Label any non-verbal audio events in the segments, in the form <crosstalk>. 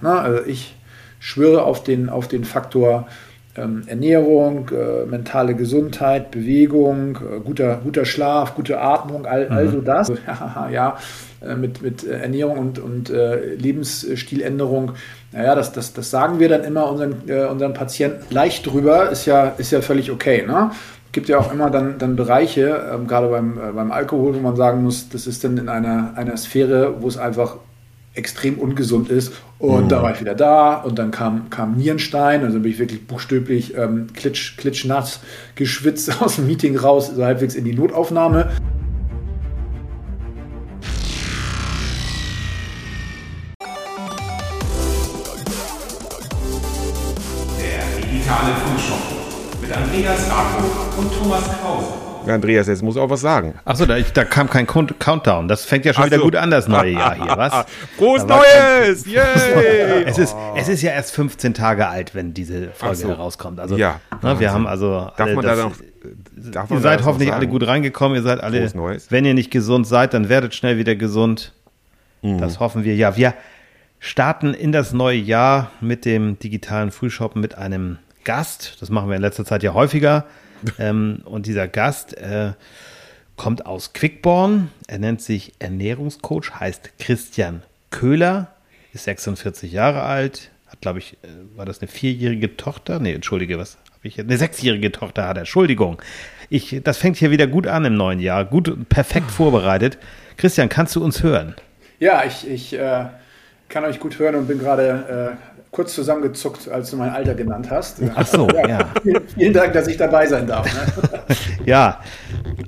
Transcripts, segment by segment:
Na, also ich schwöre auf den, auf den Faktor ähm, Ernährung, äh, mentale Gesundheit, Bewegung, äh, guter, guter Schlaf, gute Atmung, all, mhm. also das. <laughs> Ja, äh, mit, mit äh, Ernährung und, und äh, Lebensstiländerung. Naja, das, das, das sagen wir dann immer unseren, äh, unseren Patienten leicht drüber, ist ja, ist ja völlig okay. Ne? gibt ja auch immer dann, dann Bereiche, ähm, gerade beim, äh, beim Alkohol, wo man sagen muss, das ist dann in einer, einer Sphäre, wo es einfach extrem ungesund ist. Und mhm. da war ich wieder da und dann kam, kam Nierenstein, also bin ich wirklich buchstäblich ähm, klitsch, klitschnass geschwitzt <laughs> aus dem Meeting raus, so halbwegs in die Notaufnahme. Der digitale Frühschoppen mit Andreas Rako und Thomas Krause. Andreas, jetzt muss auch was sagen. Achso, da, da kam kein Countdown. Das fängt ja schon Ach wieder so. gut an, das neue Jahr hier, was? <laughs> Frohes Neues! Yay! <laughs> es, ist, es ist ja erst 15 Tage alt, wenn diese Folge so. herauskommt. Also, ja, ne, wir haben also. Darf man das, da noch. Darf ihr seid hoffentlich alle gut reingekommen. Ihr seid alle. Wenn ihr nicht gesund seid, dann werdet schnell wieder gesund. Mhm. Das hoffen wir. Ja, wir starten in das neue Jahr mit dem digitalen Frühshoppen mit einem Gast. Das machen wir in letzter Zeit ja häufiger. <laughs> ähm, und dieser Gast äh, kommt aus Quickborn. Er nennt sich Ernährungscoach, heißt Christian Köhler, ist 46 Jahre alt, hat, glaube ich, äh, war das eine vierjährige Tochter? Nee, entschuldige, was habe ich? Eine sechsjährige Tochter hat er, Entschuldigung. Ich, das fängt hier wieder gut an im neuen Jahr, gut, perfekt vorbereitet. Christian, kannst du uns hören? Ja, ich, ich äh, kann euch gut hören und bin gerade äh, kurz zusammengezuckt, als du mein Alter genannt hast. Ach so, ja. ja. Vielen, Dank, dass ich dabei sein darf. Ne? <laughs> ja,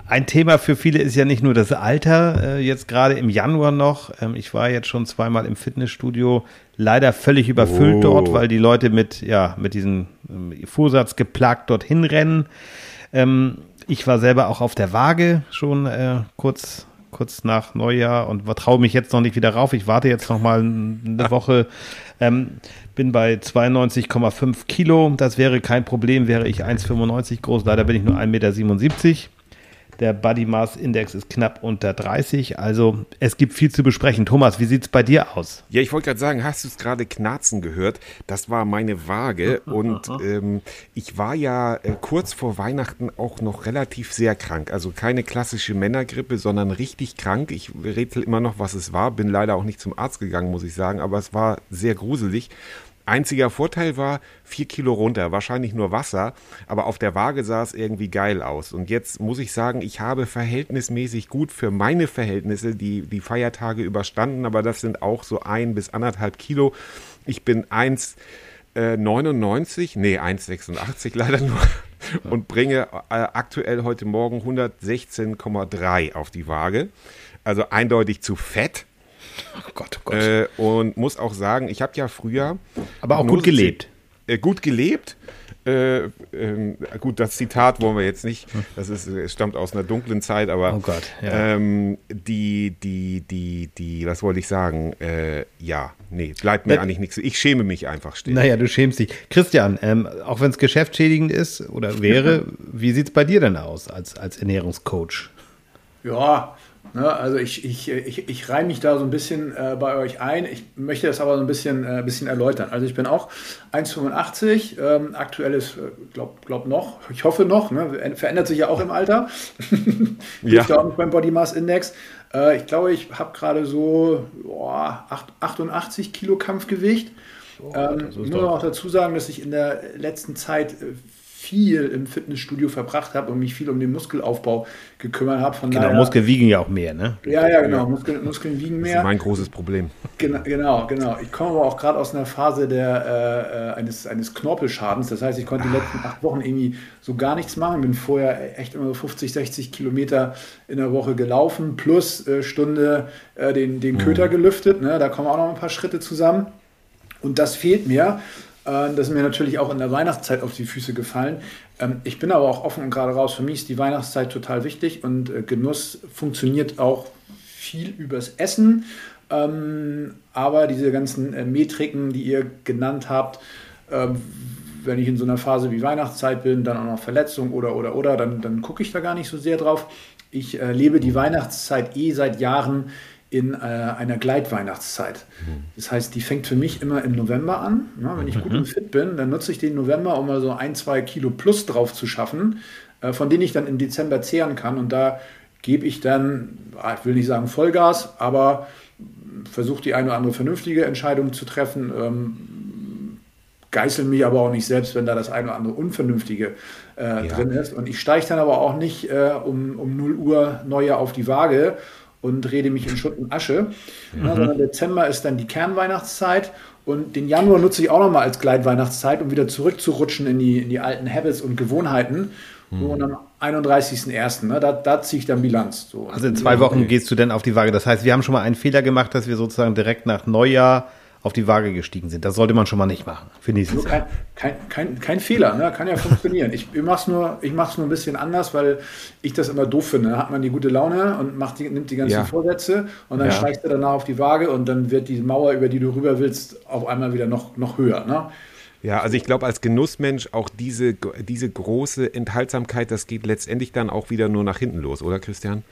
ein Thema für viele ist ja nicht nur das Alter, äh, jetzt gerade im Januar noch. Ähm, ich war jetzt schon zweimal im Fitnessstudio, leider völlig überfüllt oh. dort, weil die Leute mit, ja, mit diesem ähm, Vorsatz geplagt dorthin rennen. Ähm, ich war selber auch auf der Waage schon äh, kurz kurz nach Neujahr und traue mich jetzt noch nicht wieder rauf. Ich warte jetzt noch mal eine Woche. Ähm, bin bei 92,5 Kilo. Das wäre kein Problem, wäre ich 1,95 groß. Leider bin ich nur 1,77 Meter. Der Body Mass Index ist knapp unter 30. Also es gibt viel zu besprechen. Thomas, wie sieht es bei dir aus? Ja, ich wollte gerade sagen, hast du es gerade knarzen gehört? Das war meine Waage. Und <laughs> ähm, ich war ja äh, kurz vor Weihnachten auch noch relativ sehr krank. Also keine klassische Männergrippe, sondern richtig krank. Ich rätsel immer noch, was es war. Bin leider auch nicht zum Arzt gegangen, muss ich sagen. Aber es war sehr gruselig. Einziger Vorteil war, vier Kilo runter, wahrscheinlich nur Wasser, aber auf der Waage sah es irgendwie geil aus. Und jetzt muss ich sagen, ich habe verhältnismäßig gut für meine Verhältnisse die, die Feiertage überstanden, aber das sind auch so ein bis anderthalb Kilo. Ich bin 1,99, äh, nee, 1,86 <laughs> leider nur und bringe äh, aktuell heute Morgen 116,3 auf die Waage. Also eindeutig zu fett. Oh Gott, oh Gott. Äh, und muss auch sagen, ich habe ja früher. Aber auch gut gelebt. Äh, gut gelebt. Äh, ähm, gut, das Zitat wollen wir jetzt nicht. Das ist, stammt aus einer dunklen Zeit, aber oh Gott, ja. ähm, die, die, die, die, was wollte ich sagen? Äh, ja, nee, bleibt mir eigentlich nichts. Ich schäme mich einfach still. Naja, du schämst dich. Christian, ähm, auch wenn es geschäftsschädigend ist oder wäre, wie sieht es bei dir denn aus als, als Ernährungscoach? Ja, Ne, also ich, ich, ich, ich reihe mich da so ein bisschen äh, bei euch ein. Ich möchte das aber so ein bisschen, äh, bisschen erläutern. Also ich bin auch 1,85, ähm, aktuell ist, äh, glaub, glaub noch, ich hoffe noch, ne, verändert sich ja auch im Alter. <laughs> ja. auch nicht beim Body Mass Index. Äh, ich glaube, ich habe gerade so boah, 88 Kilo Kampfgewicht. Oh, ähm, ich muss noch dazu sagen, dass ich in der letzten Zeit äh, viel im Fitnessstudio verbracht habe und mich viel um den Muskelaufbau gekümmert habe. Von genau, daher, Muskeln wiegen ja auch mehr, ne? Ja, ja, genau. Muskeln, Muskeln wiegen mehr. Das ist mein großes Problem. Genau, genau. genau. Ich komme aber auch gerade aus einer Phase der, äh, eines, eines Knorpelschadens. Das heißt, ich konnte die letzten acht Wochen irgendwie so gar nichts machen. Bin vorher echt immer so 50, 60 Kilometer in der Woche gelaufen, plus äh, Stunde äh, den, den Köter mhm. gelüftet. Ne? Da kommen auch noch ein paar Schritte zusammen. Und das fehlt mir. Äh, das ist mir natürlich auch in der Weihnachtszeit auf die Füße gefallen. Ähm, ich bin aber auch offen und gerade raus. Für mich ist die Weihnachtszeit total wichtig und äh, Genuss funktioniert auch viel übers Essen. Ähm, aber diese ganzen äh, Metriken, die ihr genannt habt, ähm, wenn ich in so einer Phase wie Weihnachtszeit bin, dann auch noch Verletzung oder oder oder, dann, dann gucke ich da gar nicht so sehr drauf. Ich lebe die Weihnachtszeit eh seit Jahren in äh, einer Gleitweihnachtszeit. Mhm. Das heißt, die fängt für mich immer im November an. Ja, wenn ich mhm. gut und fit bin, dann nutze ich den November, um mal so ein, zwei Kilo plus drauf zu schaffen, äh, von denen ich dann im Dezember zehren kann. Und da gebe ich dann, ah, ich will nicht sagen Vollgas, aber versuche die eine oder andere vernünftige Entscheidung zu treffen. Ähm, geißel mich aber auch nicht selbst, wenn da das eine oder andere Unvernünftige äh, ja. drin ist. Und ich steige dann aber auch nicht äh, um, um 0 Uhr neue auf die Waage und rede mich in Schutt und Asche. Mhm. Ja, sondern Dezember ist dann die Kernweihnachtszeit und den Januar nutze ich auch nochmal als Gleitweihnachtszeit, um wieder zurückzurutschen in die, in die alten Habits und Gewohnheiten. Mhm. Und am 31.01., ne, da, da ziehe ich dann Bilanz. So. Also in zwei Wochen gehst du denn auf die Waage. Das heißt, wir haben schon mal einen Fehler gemacht, dass wir sozusagen direkt nach Neujahr auf die Waage gestiegen sind. Das sollte man schon mal nicht machen für nächstes Jahr. Kein, kein, kein, Fehler, ne? kann ja funktionieren. Ich, ich mache es nur, nur ein bisschen anders, weil ich das immer doof finde. Da hat man die gute Laune und macht die, nimmt die ganzen ja. Vorsätze und dann ja. steigst du danach auf die Waage und dann wird die Mauer, über die du rüber willst, auf einmal wieder noch, noch höher. Ne? Ja, also ich glaube, als Genussmensch auch diese, diese große Enthaltsamkeit, das geht letztendlich dann auch wieder nur nach hinten los, oder Christian?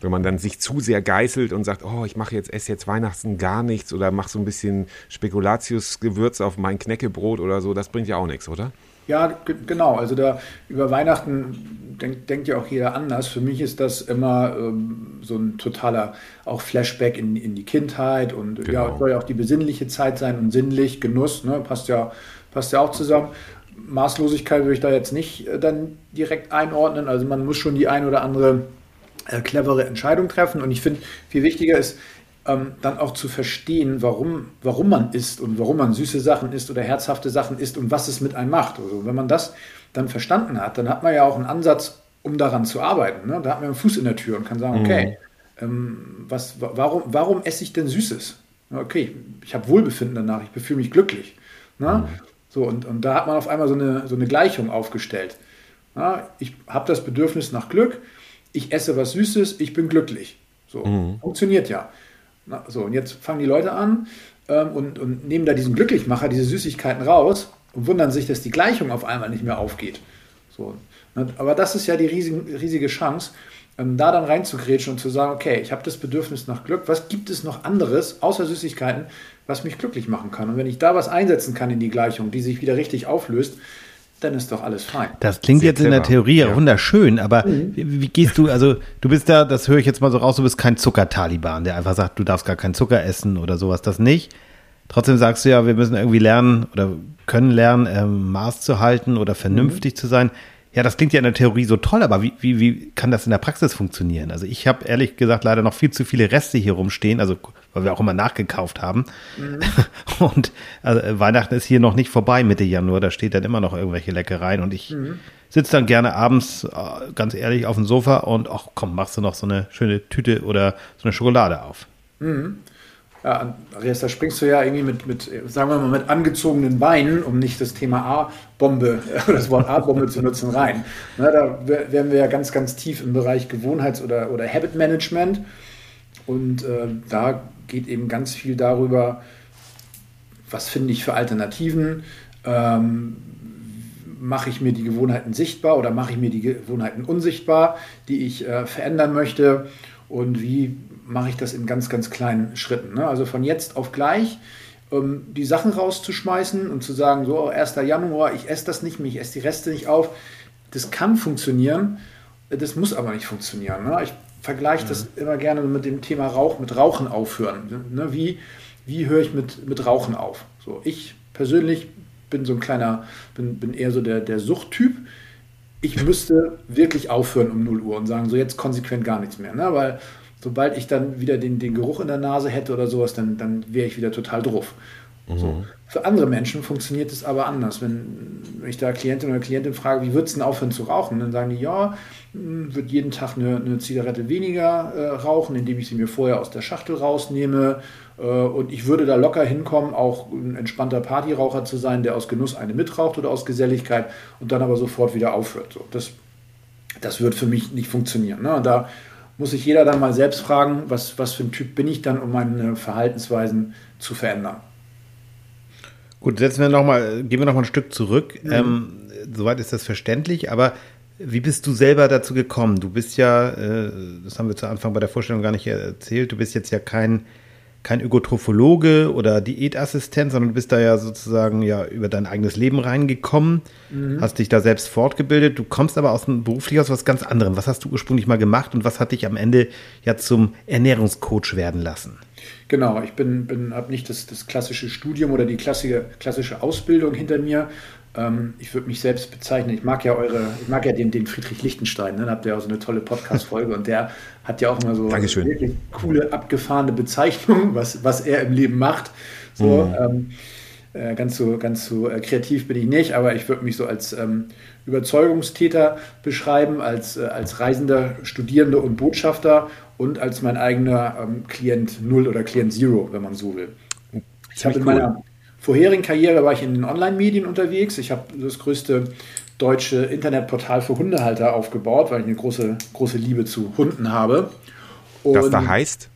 Wenn man dann sich zu sehr geißelt und sagt, oh, ich mache jetzt, esse jetzt Weihnachten gar nichts oder mache so ein bisschen Spekulatius-Gewürz auf mein Knäckebrot oder so, das bringt ja auch nichts, oder? Ja, genau. Also da über Weihnachten denkt, denkt ja auch jeder anders. Für mich ist das immer ähm, so ein totaler auch Flashback in, in die Kindheit und genau. ja, soll ja auch die besinnliche Zeit sein und sinnlich, Genuss, ne, passt ja, passt ja auch zusammen. Maßlosigkeit würde ich da jetzt nicht äh, dann direkt einordnen. Also man muss schon die ein oder andere äh, clevere Entscheidung treffen. Und ich finde, viel wichtiger ist, ähm, dann auch zu verstehen, warum, warum man isst und warum man süße Sachen isst oder herzhafte Sachen isst und was es mit einem macht. Also wenn man das dann verstanden hat, dann hat man ja auch einen Ansatz, um daran zu arbeiten. Ne? Da hat man einen Fuß in der Tür und kann sagen, okay, mhm. ähm, was, warum, warum esse ich denn Süßes? Okay, ich habe Wohlbefinden danach, ich befühle mich glücklich. Ne? Mhm. So, und, und da hat man auf einmal so eine, so eine Gleichung aufgestellt. Ja, ich habe das Bedürfnis nach Glück, ich esse was Süßes, ich bin glücklich. So, mhm. funktioniert ja. Na, so, und jetzt fangen die Leute an ähm, und, und nehmen da diesen Glücklichmacher, diese Süßigkeiten raus und wundern sich, dass die Gleichung auf einmal nicht mehr aufgeht. So, ne, aber das ist ja die riesige, riesige Chance, ähm, da dann reinzugrätschen und zu sagen, okay, ich habe das Bedürfnis nach Glück, was gibt es noch anderes außer Süßigkeiten, was mich glücklich machen kann? Und wenn ich da was einsetzen kann in die Gleichung, die sich wieder richtig auflöst, dann ist doch alles fein. Das klingt Sehr jetzt clever. in der Theorie ja. wunderschön, aber mhm. wie, wie, gehst du, also du bist da, das höre ich jetzt mal so raus, du bist kein Zucker-Taliban, der einfach sagt, du darfst gar keinen Zucker essen oder sowas, das nicht. Trotzdem sagst du ja, wir müssen irgendwie lernen oder können lernen, ähm, Maß zu halten oder vernünftig mhm. zu sein. Ja, das klingt ja in der Theorie so toll, aber wie, wie, wie kann das in der Praxis funktionieren? Also ich habe ehrlich gesagt leider noch viel zu viele Reste hier rumstehen, also weil wir auch immer nachgekauft haben. Mhm. <laughs> Und also, Weihnachten ist hier noch nicht vorbei Mitte Januar, da steht dann immer noch irgendwelche Leckereien und ich mhm. sitze dann gerne abends, äh, ganz ehrlich, auf dem Sofa und ach komm, machst du noch so eine schöne Tüte oder so eine Schokolade auf. Mhm. Ja, Andreas, da springst du ja irgendwie mit, mit, sagen wir mal, mit angezogenen Beinen, um nicht das Thema A-Bombe <laughs> oder das Wort A-Bombe zu nutzen, rein. Na, da wären wir ja ganz, ganz tief im Bereich Gewohnheits- oder, oder Habit Management. Und äh, da geht eben ganz viel darüber, was finde ich für Alternativen, ähm, mache ich mir die Gewohnheiten sichtbar oder mache ich mir die Gewohnheiten unsichtbar, die ich äh, verändern möchte und wie mache ich das in ganz, ganz kleinen Schritten. Ne? Also von jetzt auf gleich ähm, die Sachen rauszuschmeißen und zu sagen, so 1. Januar, ich esse das nicht mehr, ich esse die Reste nicht auf. Das kann funktionieren, das muss aber nicht funktionieren. Ne? Ich vergleiche mhm. das immer gerne mit dem Thema Rauch, mit Rauchen aufhören. Ne? Wie, wie höre ich mit, mit Rauchen auf? So, ich persönlich bin so ein kleiner, bin, bin eher so der, der Suchttyp. Ich <laughs> müsste wirklich aufhören um 0 Uhr und sagen, so jetzt konsequent gar nichts mehr. Ne? Weil sobald ich dann wieder den, den Geruch in der Nase hätte oder sowas, dann, dann wäre ich wieder total drauf. Mhm. So. Für andere Menschen funktioniert es aber anders. Wenn, ich da Klientin oder Klientin frage, wie würdest du denn aufhören zu rauchen? Dann sagen die, ja, hm, würde jeden Tag eine, eine Zigarette weniger äh, rauchen, indem ich sie mir vorher aus der Schachtel rausnehme. Äh, und ich würde da locker hinkommen, auch ein entspannter Partyraucher zu sein, der aus Genuss eine mitraucht oder aus Geselligkeit und dann aber sofort wieder aufhört. So, das, das wird für mich nicht funktionieren. Ne? Da muss sich jeder dann mal selbst fragen, was, was für ein Typ bin ich dann, um meine Verhaltensweisen zu verändern. Gut, setzen wir noch mal, gehen wir noch mal ein Stück zurück. Mhm. Ähm, soweit ist das verständlich, aber Wie bist du selber dazu gekommen? Du bist ja, äh, das haben wir zu Anfang bei der Vorstellung gar nicht erzählt, du bist jetzt ja kein, kein Ökotrophologe oder Diätassistent, sondern du bist da ja sozusagen ja über dein eigenes Leben reingekommen, mhm. hast dich da selbst fortgebildet. Du kommst aber aus dem beruflich aus was ganz anderem. Was hast du ursprünglich mal gemacht und was hat dich am Ende ja zum Ernährungscoach werden lassen? Genau, ich bin, bin habe nicht das, das klassische Studium oder die klassische, klassische Ausbildung hinter mir, ähm, ich würde mich selbst bezeichnen, ich mag ja eure, ich mag ja den, den Friedrich Lichtenstein, ne? da habt ihr auch so eine tolle Podcast-Folge und der hat ja auch immer so Dankeschön. wirklich coole, abgefahrene Bezeichnungen, was, was er im Leben macht. So, mhm. ähm, äh, ganz so, ganz so äh, kreativ bin ich nicht, aber ich würde mich so als ähm, Überzeugungstäter beschreiben, als, äh, als Reisender, Studierende und Botschafter und als mein eigener ähm, Klient Null oder Klient Zero, wenn man so will. Ich habe in meiner vorherigen Karriere war ich in den Online-Medien unterwegs. Ich habe das größte deutsche Internetportal für Hundehalter aufgebaut, weil ich eine große, große Liebe zu Hunden habe. Und, das da heißt?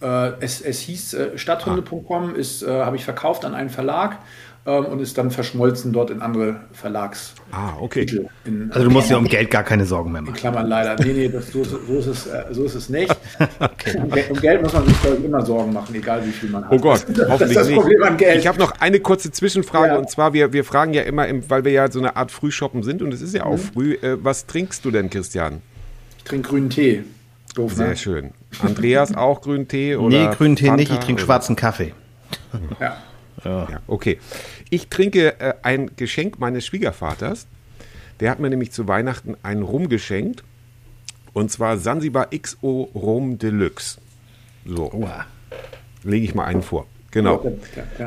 Äh, es, es hieß äh, stadthunde.com, äh, habe ich verkauft an einen Verlag ähm, und ist dann verschmolzen dort in andere Verlags. Ah, okay. In, also du musst dir um Geld gar keine Sorgen mehr machen. In Klammern leider. Nee, nee, das, so, so, ist es, äh, so ist es nicht. <laughs> okay. um, um, Geld muss man sich ich, immer Sorgen machen, egal wie viel man hat. Oh Gott, hoffentlich <laughs> das ist das Problem an Geld. Ich habe noch eine kurze Zwischenfrage ja. und zwar, wir, wir fragen ja immer, im, weil wir ja so eine Art Frühshoppen sind und es ist ja auch mhm. früh, äh, was trinkst du denn, Christian? Ich trinke grünen Tee. Doof, Sehr ne? schön. Andreas <laughs> auch grünen Tee? Oder nee, grünen Tee Fanta nicht, ich trinke schwarzen Kaffee. Ja. Ja. ja. okay. Ich trinke äh, ein Geschenk meines Schwiegervaters. Der hat mir nämlich zu Weihnachten einen Rum geschenkt. Und zwar Sansibar XO Rum Deluxe. So. Lege ich mal einen vor. Genau.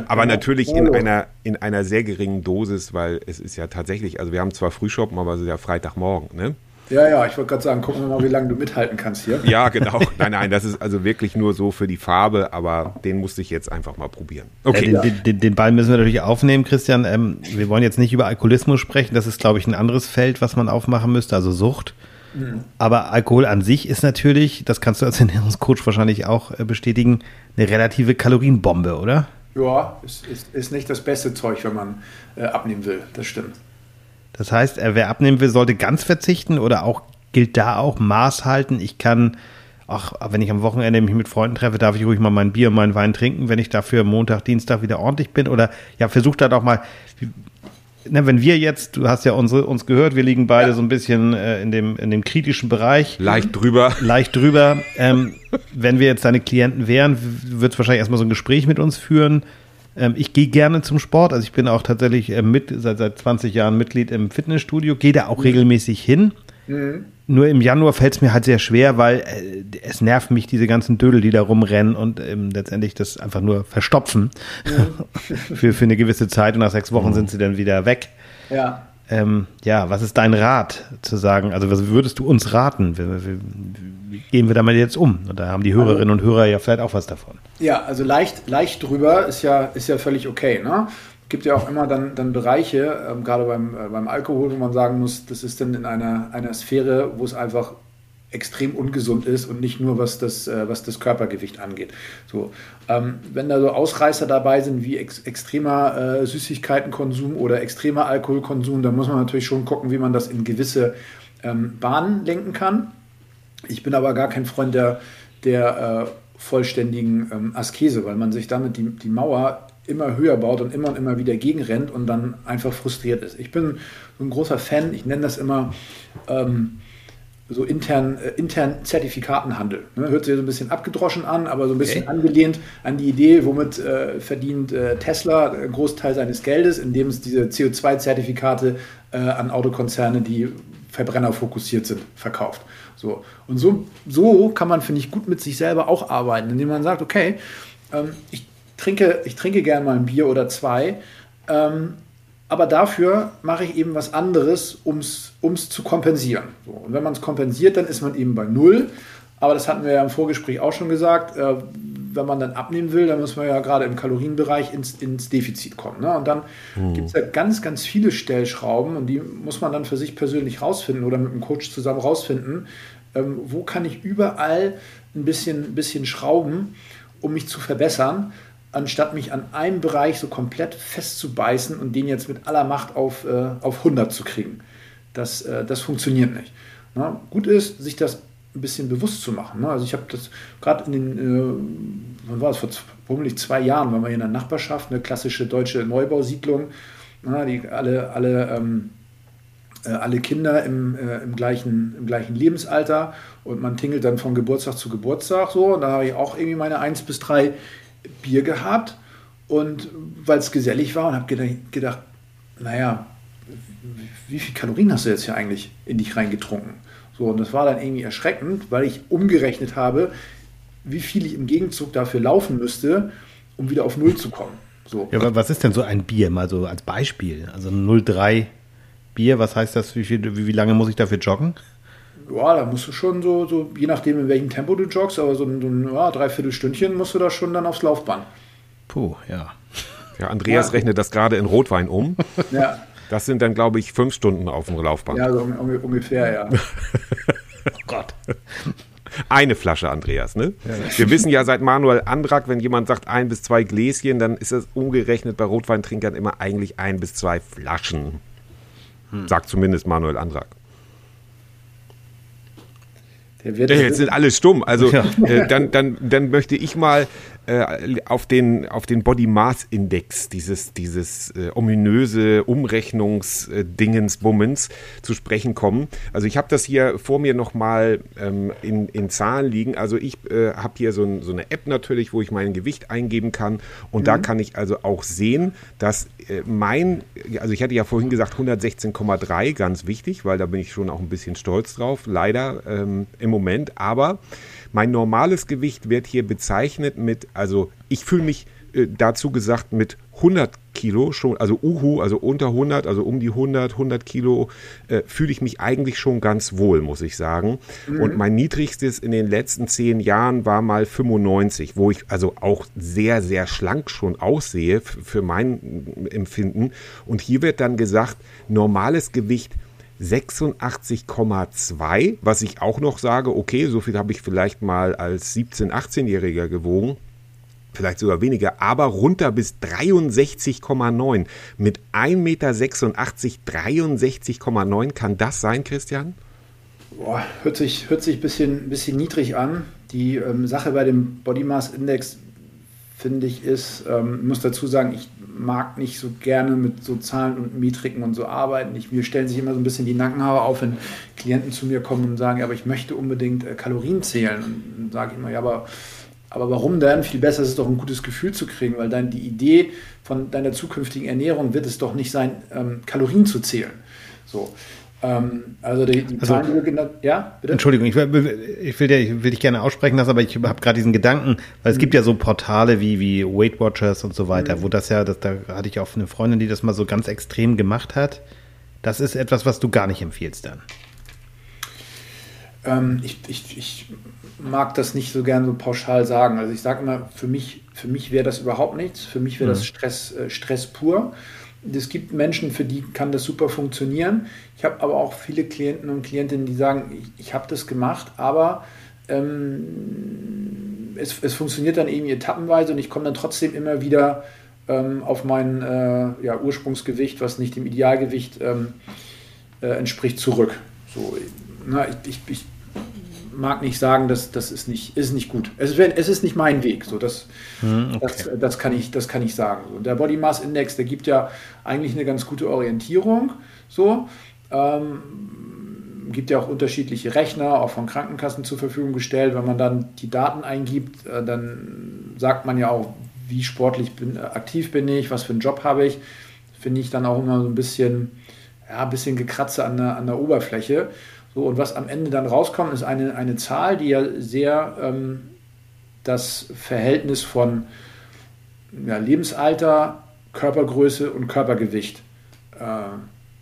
Aber natürlich in einer, in einer sehr geringen Dosis, weil es ist ja tatsächlich, also wir haben zwar Frühshoppen, aber es ist ja Freitagmorgen, ne? Ja, ja, ich wollte gerade sagen, gucken wir mal, wie lange du mithalten kannst hier. Ja, genau. Nein, nein, das ist also wirklich nur so für die Farbe, aber den musste ich jetzt einfach mal probieren. Okay. Ja, den, den, den, Ball müssen wir natürlich aufnehmen, Christian. Ähm, wir wollen jetzt nicht über Alkoholismus sprechen. Das ist, glaube ich, ein anderes Feld, was man aufmachen müsste, also Sucht. Mhm. Aber Alkohol an sich ist natürlich, das kannst du als <laughs> Ernährungscoach wahrscheinlich auch äh, bestätigen, eine relative Kalorienbombe, oder? Ja, ist, ist, ist nicht das beste Zeug, wenn man äh, abnehmen will. Das stimmt. Das heißt, wer abnehmen will, sollte ganz verzichten oder auch gilt da auch Maß halten. Ich kann, auch wenn ich am Wochenende mich mit Freunden treffe, darf ich ruhig mal mein Bier und meinen Wein trinken, wenn ich dafür Montag, Dienstag wieder ordentlich bin. Oder ja, versucht da doch mal, ne, wenn wir jetzt, du hast ja unsere, uns gehört, wir liegen beide ja. so ein bisschen äh, in, dem, in dem kritischen Bereich. Leicht drüber. Leicht drüber. Ähm, wenn wir jetzt deine Klienten wären, wird es wahrscheinlich erstmal so ein Gespräch mit uns führen. Ähm, ich gehe gerne zum Sport. Also ich bin auch tatsächlich äh, mit, seit, seit 20 Jahren Mitglied im Fitnessstudio, gehe da auch mhm. regelmäßig hin. Mhm. Nur im Januar fällt es mir halt sehr schwer, weil äh, es nervt mich, diese ganzen Dödel, die da rumrennen und ähm, letztendlich das einfach nur verstopfen mhm. <laughs> für, für eine gewisse Zeit und nach sechs Wochen mhm. sind sie dann wieder weg. Ja. Ähm, ja, was ist dein Rat zu sagen? Also, was würdest du uns raten? Wie, gehen wir damit jetzt um? Und da haben die Hörerinnen und Hörer ja vielleicht auch was davon. Ja, also leicht, leicht drüber ist ja, ist ja völlig okay. Ne? gibt ja auch immer dann, dann Bereiche, ähm, gerade beim, äh, beim Alkohol, wo man sagen muss, das ist dann in einer, einer Sphäre, wo es einfach extrem ungesund ist und nicht nur was das, äh, was das Körpergewicht angeht. So, ähm, wenn da so Ausreißer dabei sind wie ex extremer äh, Süßigkeitenkonsum oder extremer Alkoholkonsum, dann muss man natürlich schon gucken, wie man das in gewisse ähm, Bahnen lenken kann. Ich bin aber gar kein Freund der, der äh, vollständigen ähm, Askese, weil man sich damit die, die Mauer immer höher baut und immer und immer wieder gegenrennt und dann einfach frustriert ist. Ich bin so ein großer Fan, ich nenne das immer ähm, so intern, äh, intern Zertifikatenhandel. Ne? Hört sich so ein bisschen abgedroschen an, aber so ein bisschen okay. angelehnt an die Idee, womit äh, verdient äh, Tesla einen Großteil seines Geldes, indem es diese CO2-Zertifikate äh, an Autokonzerne, die Verbrenner fokussiert sind, verkauft. So. Und so, so kann man, finde ich, gut mit sich selber auch arbeiten, indem man sagt, okay, ähm, ich, trinke, ich trinke gerne mal ein Bier oder zwei, ähm, aber dafür mache ich eben was anderes, um es zu kompensieren. So, und wenn man es kompensiert, dann ist man eben bei Null. Aber das hatten wir ja im Vorgespräch auch schon gesagt. Äh, wenn man dann abnehmen will, dann muss man ja gerade im Kalorienbereich ins, ins Defizit kommen. Ne? Und dann mhm. gibt es ja ganz, ganz viele Stellschrauben und die muss man dann für sich persönlich rausfinden oder mit einem Coach zusammen rausfinden. Ähm, wo kann ich überall ein bisschen, bisschen schrauben, um mich zu verbessern? Anstatt mich an einem Bereich so komplett festzubeißen und den jetzt mit aller Macht auf, äh, auf 100 zu kriegen. das, äh, das funktioniert nicht. Na, gut ist, sich das ein bisschen bewusst zu machen. Ne? Also ich habe das gerade in den, äh, wann war es, vor vermutlich zwei Jahren, waren wir in der Nachbarschaft, eine klassische deutsche Neubausiedlung, na, die alle, alle, ähm, äh, alle Kinder im, äh, im, gleichen, im gleichen Lebensalter und man tingelt dann von Geburtstag zu Geburtstag so. Und da habe ich auch irgendwie meine eins bis drei Bier gehabt und weil es gesellig war und habe gedacht, naja, wie viel Kalorien hast du jetzt hier eigentlich in dich reingetrunken? So, und das war dann irgendwie erschreckend, weil ich umgerechnet habe, wie viel ich im Gegenzug dafür laufen müsste, um wieder auf Null zu kommen. So. Ja, aber was ist denn so ein Bier, mal so als Beispiel? Also 0,3 Bier, was heißt das? Wie, viel, wie, wie lange muss ich dafür joggen? Ja, da musst du schon so, so je nachdem, in welchem Tempo du joggst, aber so ein, so ein ja, Dreiviertelstündchen musst du da schon dann aufs Laufband. Puh, ja. Ja, Andreas ja. rechnet das gerade in Rotwein um. <laughs> Ja. Das sind dann, glaube ich, fünf Stunden auf dem Laufband. Ja, so ungefähr, ja. <laughs> oh Gott. Eine Flasche, Andreas, ne? Ja. Wir wissen ja seit Manuel Andrak, wenn jemand sagt ein bis zwei Gläschen, dann ist das umgerechnet bei Rotweintrinkern immer eigentlich ein bis zwei Flaschen. Hm. Sagt zumindest Manuel Andrak. Der wird Jetzt sind alle stumm. Also ja. äh, dann, dann, dann möchte ich mal äh, auf den, auf den Body Mass Index, dieses, dieses äh, ominöse Umrechnungsdingensbummens zu sprechen kommen. Also ich habe das hier vor mir nochmal ähm, in, in Zahlen liegen. Also ich äh, habe hier so, ein, so, eine App natürlich, wo ich mein Gewicht eingeben kann. Und mhm. da kann ich also auch sehen, dass äh, mein, also ich hatte ja vorhin gesagt 116,3, ganz wichtig, weil da bin ich schon auch ein bisschen stolz drauf, leider ähm, im Moment. Aber mein normales Gewicht wird hier bezeichnet mit, also ich fühle mich äh, dazu gesagt mit 100 Kilo schon, also Uhu, also unter 100, also um die 100, 100 Kilo, äh, fühle ich mich eigentlich schon ganz wohl, muss ich sagen. Mhm. Und mein niedrigstes in den letzten zehn Jahren war mal 95, wo ich also auch sehr, sehr schlank schon aussehe für mein Empfinden. Und hier wird dann gesagt, normales Gewicht 86,2, was ich auch noch sage, okay, so viel habe ich vielleicht mal als 17-, 18-Jähriger gewogen, vielleicht sogar weniger, aber runter bis 63,9. Mit 1,86 Meter 63,9 kann das sein, Christian? Boah, hört sich, hört sich ein bisschen, bisschen niedrig an. Die ähm, Sache bei dem Body Mass Index, finde ich, ist, ähm, muss dazu sagen, ich mag nicht so gerne mit so Zahlen und Metriken und so arbeiten. Ich, mir stellen sich immer so ein bisschen die Nackenhaare auf, wenn Klienten zu mir kommen und sagen, aber ich möchte unbedingt äh, Kalorien zählen. Und dann sage ich immer, ja, aber, aber warum denn? Viel besser ist es doch, ein gutes Gefühl zu kriegen, weil dann die Idee von deiner zukünftigen Ernährung wird es doch nicht sein, ähm, Kalorien zu zählen. So. Ähm, also die, die also, genannt ja, bitte? Entschuldigung, ich, ich, will, dir, ich will dich gerne aussprechen lassen, aber ich habe gerade diesen Gedanken, weil es mhm. gibt ja so Portale wie, wie Weight Watchers und so weiter, mhm. wo das ja, das, da hatte ich auch eine Freundin, die das mal so ganz extrem gemacht hat. Das ist etwas, was du gar nicht empfiehlst dann. Ähm, ich, ich, ich mag das nicht so gern so pauschal sagen. Also ich sage immer, für mich, für mich wäre das überhaupt nichts. Für mich wäre mhm. das Stress, äh, Stress pur. Es gibt Menschen, für die kann das super funktionieren. Ich habe aber auch viele Klienten und Klientinnen, die sagen, ich, ich habe das gemacht, aber ähm, es, es, funktioniert dann eben etappenweise und ich komme dann trotzdem immer wieder ähm, auf mein äh, ja, Ursprungsgewicht, was nicht dem Idealgewicht ähm, äh, entspricht, zurück. So, na, ich, ich, ich mag nicht sagen, dass das ist nicht, ist nicht gut. Es ist, es ist nicht mein Weg. So, das, hm, okay. das, das, kann ich, das kann ich sagen. So, der Body Mass Index, der gibt ja eigentlich eine ganz gute Orientierung. So, ähm, gibt ja auch unterschiedliche Rechner, auch von Krankenkassen zur Verfügung gestellt. Wenn man dann die Daten eingibt, äh, dann sagt man ja auch, wie sportlich bin, äh, aktiv bin ich, was für einen Job habe ich. Finde ich dann auch immer so ein bisschen, ja, ein bisschen gekratze an der, an der Oberfläche. So, und was am Ende dann rauskommt, ist eine, eine Zahl, die ja sehr ähm, das Verhältnis von ja, Lebensalter, Körpergröße und Körpergewicht äh,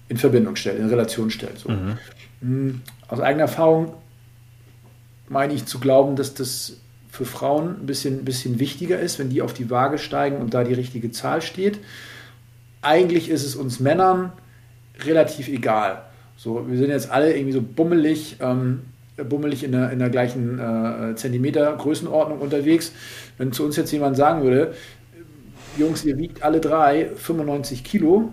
in Verbindung stellt, in Relation stellt. So. Mhm. Hm, aus eigener Erfahrung meine ich zu glauben, dass das für Frauen ein bisschen, ein bisschen wichtiger ist, wenn die auf die Waage steigen und da die richtige Zahl steht. Eigentlich ist es uns Männern relativ egal. So, wir sind jetzt alle irgendwie so bummelig, ähm, bummelig in der, in der gleichen äh, Zentimeter Größenordnung unterwegs. Wenn zu uns jetzt jemand sagen würde, Jungs, ihr wiegt alle drei 95 Kilo,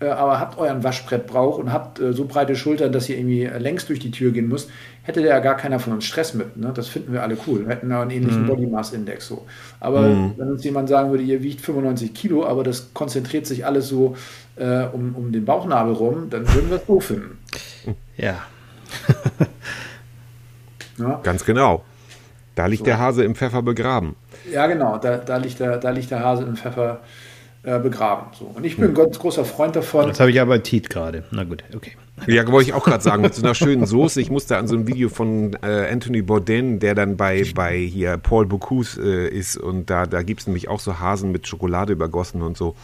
äh, aber habt euren Waschbrettbrauch und habt äh, so breite Schultern, dass ihr irgendwie längst durch die Tür gehen müsst, hätte da ja gar keiner von uns Stress mit. Ne? Das finden wir alle cool. Wir hätten da einen ähnlichen mhm. Body Mass Index so. Aber mhm. wenn uns jemand sagen würde, ihr wiegt 95 Kilo, aber das konzentriert sich alles so äh, um, um den Bauchnabel rum, dann würden wir es doof finden. <laughs> Ja. <laughs> ja. Ganz genau. Da liegt so. der Hase im Pfeffer begraben. Ja, genau. Da, da, liegt, der, da liegt der Hase im Pfeffer äh, begraben. So. Und ich bin ein ganz großer Freund davon. Jetzt habe ich aber Tiet gerade. Na gut, okay. Ja, wollte ich auch gerade sagen, mit so einer schönen Soße. Ich musste an so ein Video von äh, Anthony Bourdain, der dann bei, bei hier Paul Bocuse äh, ist und da, da gibt es nämlich auch so Hasen mit Schokolade übergossen und so.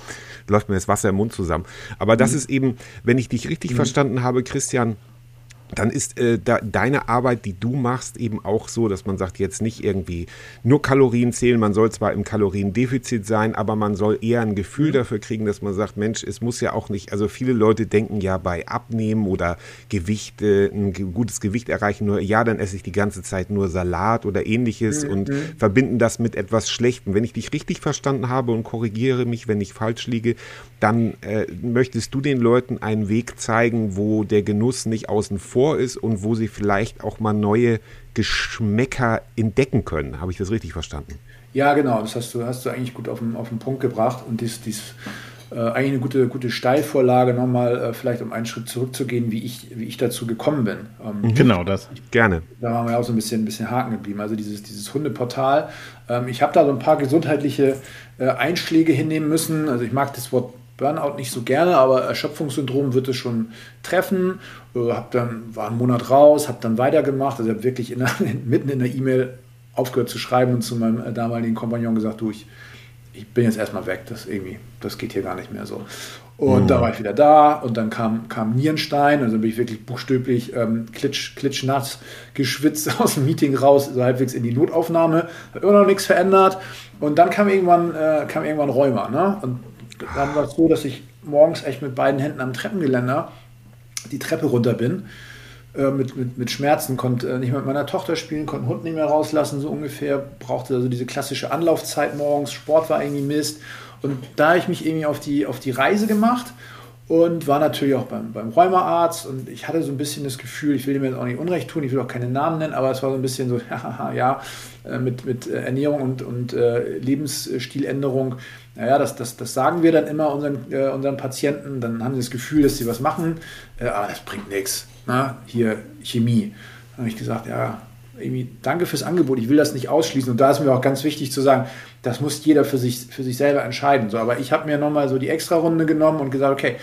Läuft mir das Wasser im Mund zusammen. Aber das mhm. ist eben, wenn ich dich richtig mhm. verstanden habe, Christian, dann ist äh, da, deine Arbeit, die du machst, eben auch so, dass man sagt, jetzt nicht irgendwie nur Kalorien zählen, man soll zwar im Kaloriendefizit sein, aber man soll eher ein Gefühl mhm. dafür kriegen, dass man sagt, Mensch, es muss ja auch nicht, also viele Leute denken ja bei Abnehmen oder Gewicht, äh, ein gutes Gewicht erreichen, nur ja, dann esse ich die ganze Zeit nur Salat oder ähnliches mhm. und verbinden das mit etwas Schlechtem. Wenn ich dich richtig verstanden habe und korrigiere mich, wenn ich falsch liege, dann äh, möchtest du den Leuten einen Weg zeigen, wo der Genuss nicht außen vor ist und wo sie vielleicht auch mal neue Geschmäcker entdecken können. Habe ich das richtig verstanden? Ja, genau. Das hast du, hast du eigentlich gut auf den, auf den Punkt gebracht und dies, dies äh, eigentlich eine gute, gute Steilvorlage nochmal, äh, vielleicht um einen Schritt zurückzugehen, wie ich, wie ich dazu gekommen bin. Ähm, mhm. genau, das. Gerne. Da waren wir auch so ein bisschen, ein bisschen haken geblieben. Also dieses, dieses Hundeportal. Ähm, ich habe da so ein paar gesundheitliche äh, Einschläge hinnehmen müssen. Also ich mag das Wort Burnout nicht so gerne, aber Erschöpfungssyndrom wird es schon treffen. Äh, hab dann, war einen Monat raus, habe dann weitergemacht. Also ich habe wirklich in der, <laughs> mitten in der E-Mail aufgehört zu schreiben und zu meinem äh, damaligen Kompagnon gesagt, du, ich, ich bin jetzt erstmal weg, das irgendwie, das geht hier gar nicht mehr so. Und mhm. da war ich wieder da und dann kam, kam Nierenstein, also bin ich wirklich buchstäblich ähm, klitsch, klitschnass geschwitzt <laughs> aus dem Meeting raus, so halbwegs in die Notaufnahme, hat immer noch nichts verändert. Und dann kam irgendwann, äh, kam irgendwann Rheuma. Ne? Und dann war es so, dass ich morgens echt mit beiden Händen am Treppengeländer die Treppe runter bin. Äh, mit, mit, mit Schmerzen, konnte äh, nicht mehr mit meiner Tochter spielen, konnte den Hund nicht mehr rauslassen, so ungefähr. Brauchte also diese klassische Anlaufzeit morgens. Sport war irgendwie Mist. Und da habe ich mich irgendwie auf die, auf die Reise gemacht und war natürlich auch beim, beim Rheumaarzt und ich hatte so ein bisschen das Gefühl, ich will dem jetzt auch nicht Unrecht tun, ich will auch keine Namen nennen, aber es war so ein bisschen so, <laughs> ja, ja, äh, mit, mit Ernährung und, und äh, Lebensstiländerung naja, das, das, das sagen wir dann immer unseren, äh, unseren Patienten, dann haben sie das Gefühl, dass sie was machen, äh, aber das bringt nichts. Na, hier Chemie. Dann habe ich gesagt, ja, irgendwie, danke fürs Angebot, ich will das nicht ausschließen. Und da ist mir auch ganz wichtig zu sagen, das muss jeder für sich, für sich selber entscheiden. So, aber ich habe mir nochmal so die Extra-Runde genommen und gesagt, okay,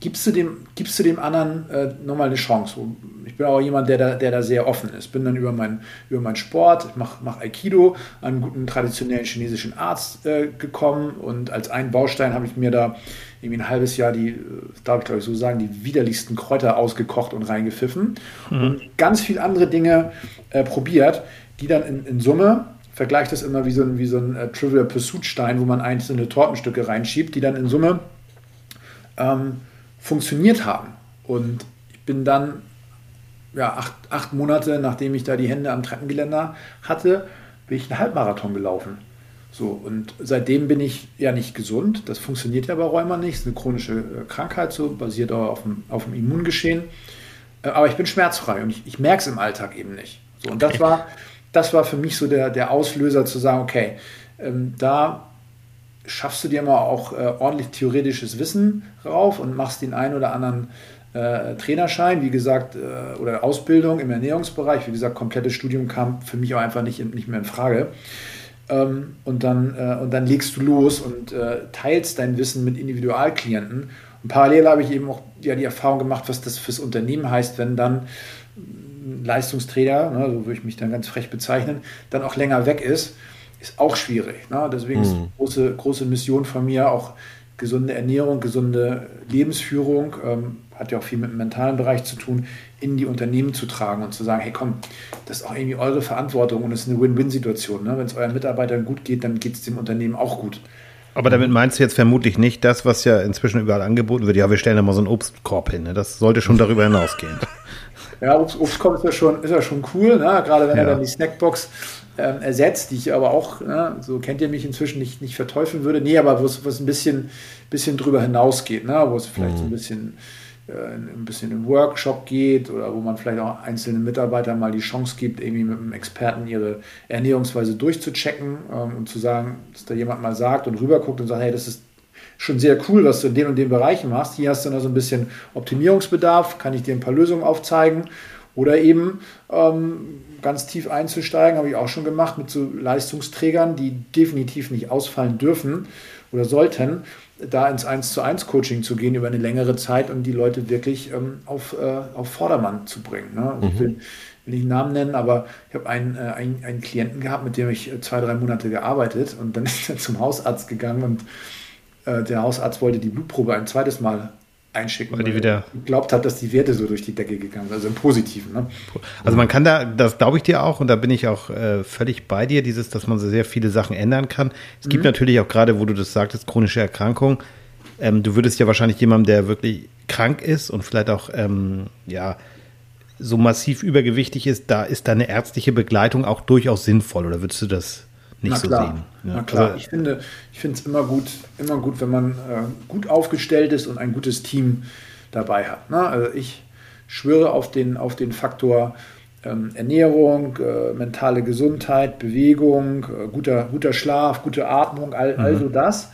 gibst du dem, gibst du dem anderen äh, nochmal eine Chance. Ich bin auch jemand, der da, der da sehr offen ist. Bin dann über, mein, über meinen Sport, ich mache mach Aikido, einen guten traditionellen chinesischen Arzt äh, gekommen und als einen Baustein habe ich mir da irgendwie ein halbes Jahr die, darf ich glaube ich so sagen, die widerlichsten Kräuter ausgekocht und reingepfiffen mhm. und ganz viele andere Dinge äh, probiert, die dann in, in Summe vergleicht das immer wie so ein, wie so ein äh, Trivial Pursuit Stein, wo man einzelne Tortenstücke reinschiebt, die dann in Summe ähm, funktioniert haben. Und ich bin dann ja, acht, acht Monate, nachdem ich da die Hände am Treppengeländer hatte, bin ich einen Halbmarathon gelaufen. So, und seitdem bin ich ja nicht gesund. Das funktioniert ja bei Rheuma nicht. Das ist eine chronische äh, Krankheit, so basiert auch auf dem, auf dem Immungeschehen. Äh, aber ich bin schmerzfrei und ich, ich merke es im Alltag eben nicht. So, und das war, das war für mich so der, der Auslöser zu sagen, okay, ähm, da schaffst du dir mal auch äh, ordentlich theoretisches Wissen rauf und machst den einen oder anderen äh, Trainerschein, wie gesagt, äh, oder Ausbildung im Ernährungsbereich. Wie gesagt, komplettes Studium kam für mich auch einfach nicht, nicht mehr in Frage. Ähm, und, dann, äh, und dann legst du los und äh, teilst dein Wissen mit Individualklienten. Und parallel habe ich eben auch ja, die Erfahrung gemacht, was das fürs Unternehmen heißt, wenn dann ein Leistungstrainer, ne, so würde ich mich dann ganz frech bezeichnen, dann auch länger weg ist ist auch schwierig. Ne? Deswegen mhm. ist eine große, große Mission von mir auch gesunde Ernährung, gesunde Lebensführung, ähm, hat ja auch viel mit dem mentalen Bereich zu tun, in die Unternehmen zu tragen und zu sagen, hey komm, das ist auch irgendwie eure Verantwortung und es ist eine Win-Win-Situation. Ne? Wenn es euren Mitarbeitern gut geht, dann geht es dem Unternehmen auch gut. Aber damit meinst du jetzt vermutlich nicht das, was ja inzwischen überall angeboten wird. Ja, wir stellen da mal so einen Obstkorb hin. Ne? Das sollte schon darüber hinausgehen. <laughs> Ja, Obst, Obstkorb ist ja schon, ist ja schon cool, ne? gerade wenn ja. er dann die Snackbox ähm, ersetzt, die ich aber auch, ne, so kennt ihr mich inzwischen, nicht, nicht verteufeln würde. Nee, aber wo es ein bisschen, bisschen drüber hinausgeht, ne, wo es vielleicht mhm. so ein bisschen äh, ein bisschen im Workshop geht oder wo man vielleicht auch einzelnen Mitarbeitern mal die Chance gibt, irgendwie mit einem Experten ihre Ernährungsweise durchzuchecken ähm, und zu sagen, dass da jemand mal sagt und rüberguckt und sagt, hey, das ist schon sehr cool, was du in den und den Bereichen machst. Hier hast du noch so ein bisschen Optimierungsbedarf, kann ich dir ein paar Lösungen aufzeigen. Oder eben ähm, ganz tief einzusteigen, habe ich auch schon gemacht, mit so Leistungsträgern, die definitiv nicht ausfallen dürfen oder sollten, da ins 1 zu 1 Coaching zu gehen über eine längere Zeit und die Leute wirklich ähm, auf, äh, auf Vordermann zu bringen. Ne? Also mhm. Ich will, will nicht einen Namen nennen, aber ich habe einen, äh, einen, einen Klienten gehabt, mit dem ich äh, zwei, drei Monate gearbeitet und dann <laughs> ist er zum Hausarzt gegangen und äh, der Hausarzt wollte die Blutprobe ein zweites Mal einschicken, weil, die wieder glaubt hat, dass die Werte so durch die Decke gegangen sind, also im Positiven. Ne? Also man kann da, das glaube ich dir auch und da bin ich auch äh, völlig bei dir, dieses, dass man so sehr viele Sachen ändern kann. Es mhm. gibt natürlich auch gerade, wo du das sagtest, chronische Erkrankungen. Ähm, du würdest ja wahrscheinlich jemandem, der wirklich krank ist und vielleicht auch, ähm, ja, so massiv übergewichtig ist, da ist deine ärztliche Begleitung auch durchaus sinnvoll oder würdest du das nicht Na so klar. sehen. Ja. Na klar, also, ich finde ich finde es immer gut, immer gut, wenn man äh, gut aufgestellt ist und ein gutes Team dabei hat. Ne? Also ich schwöre auf den, auf den Faktor ähm, Ernährung, äh, mentale Gesundheit, Bewegung, äh, guter, guter Schlaf, gute Atmung, all, mhm. also das,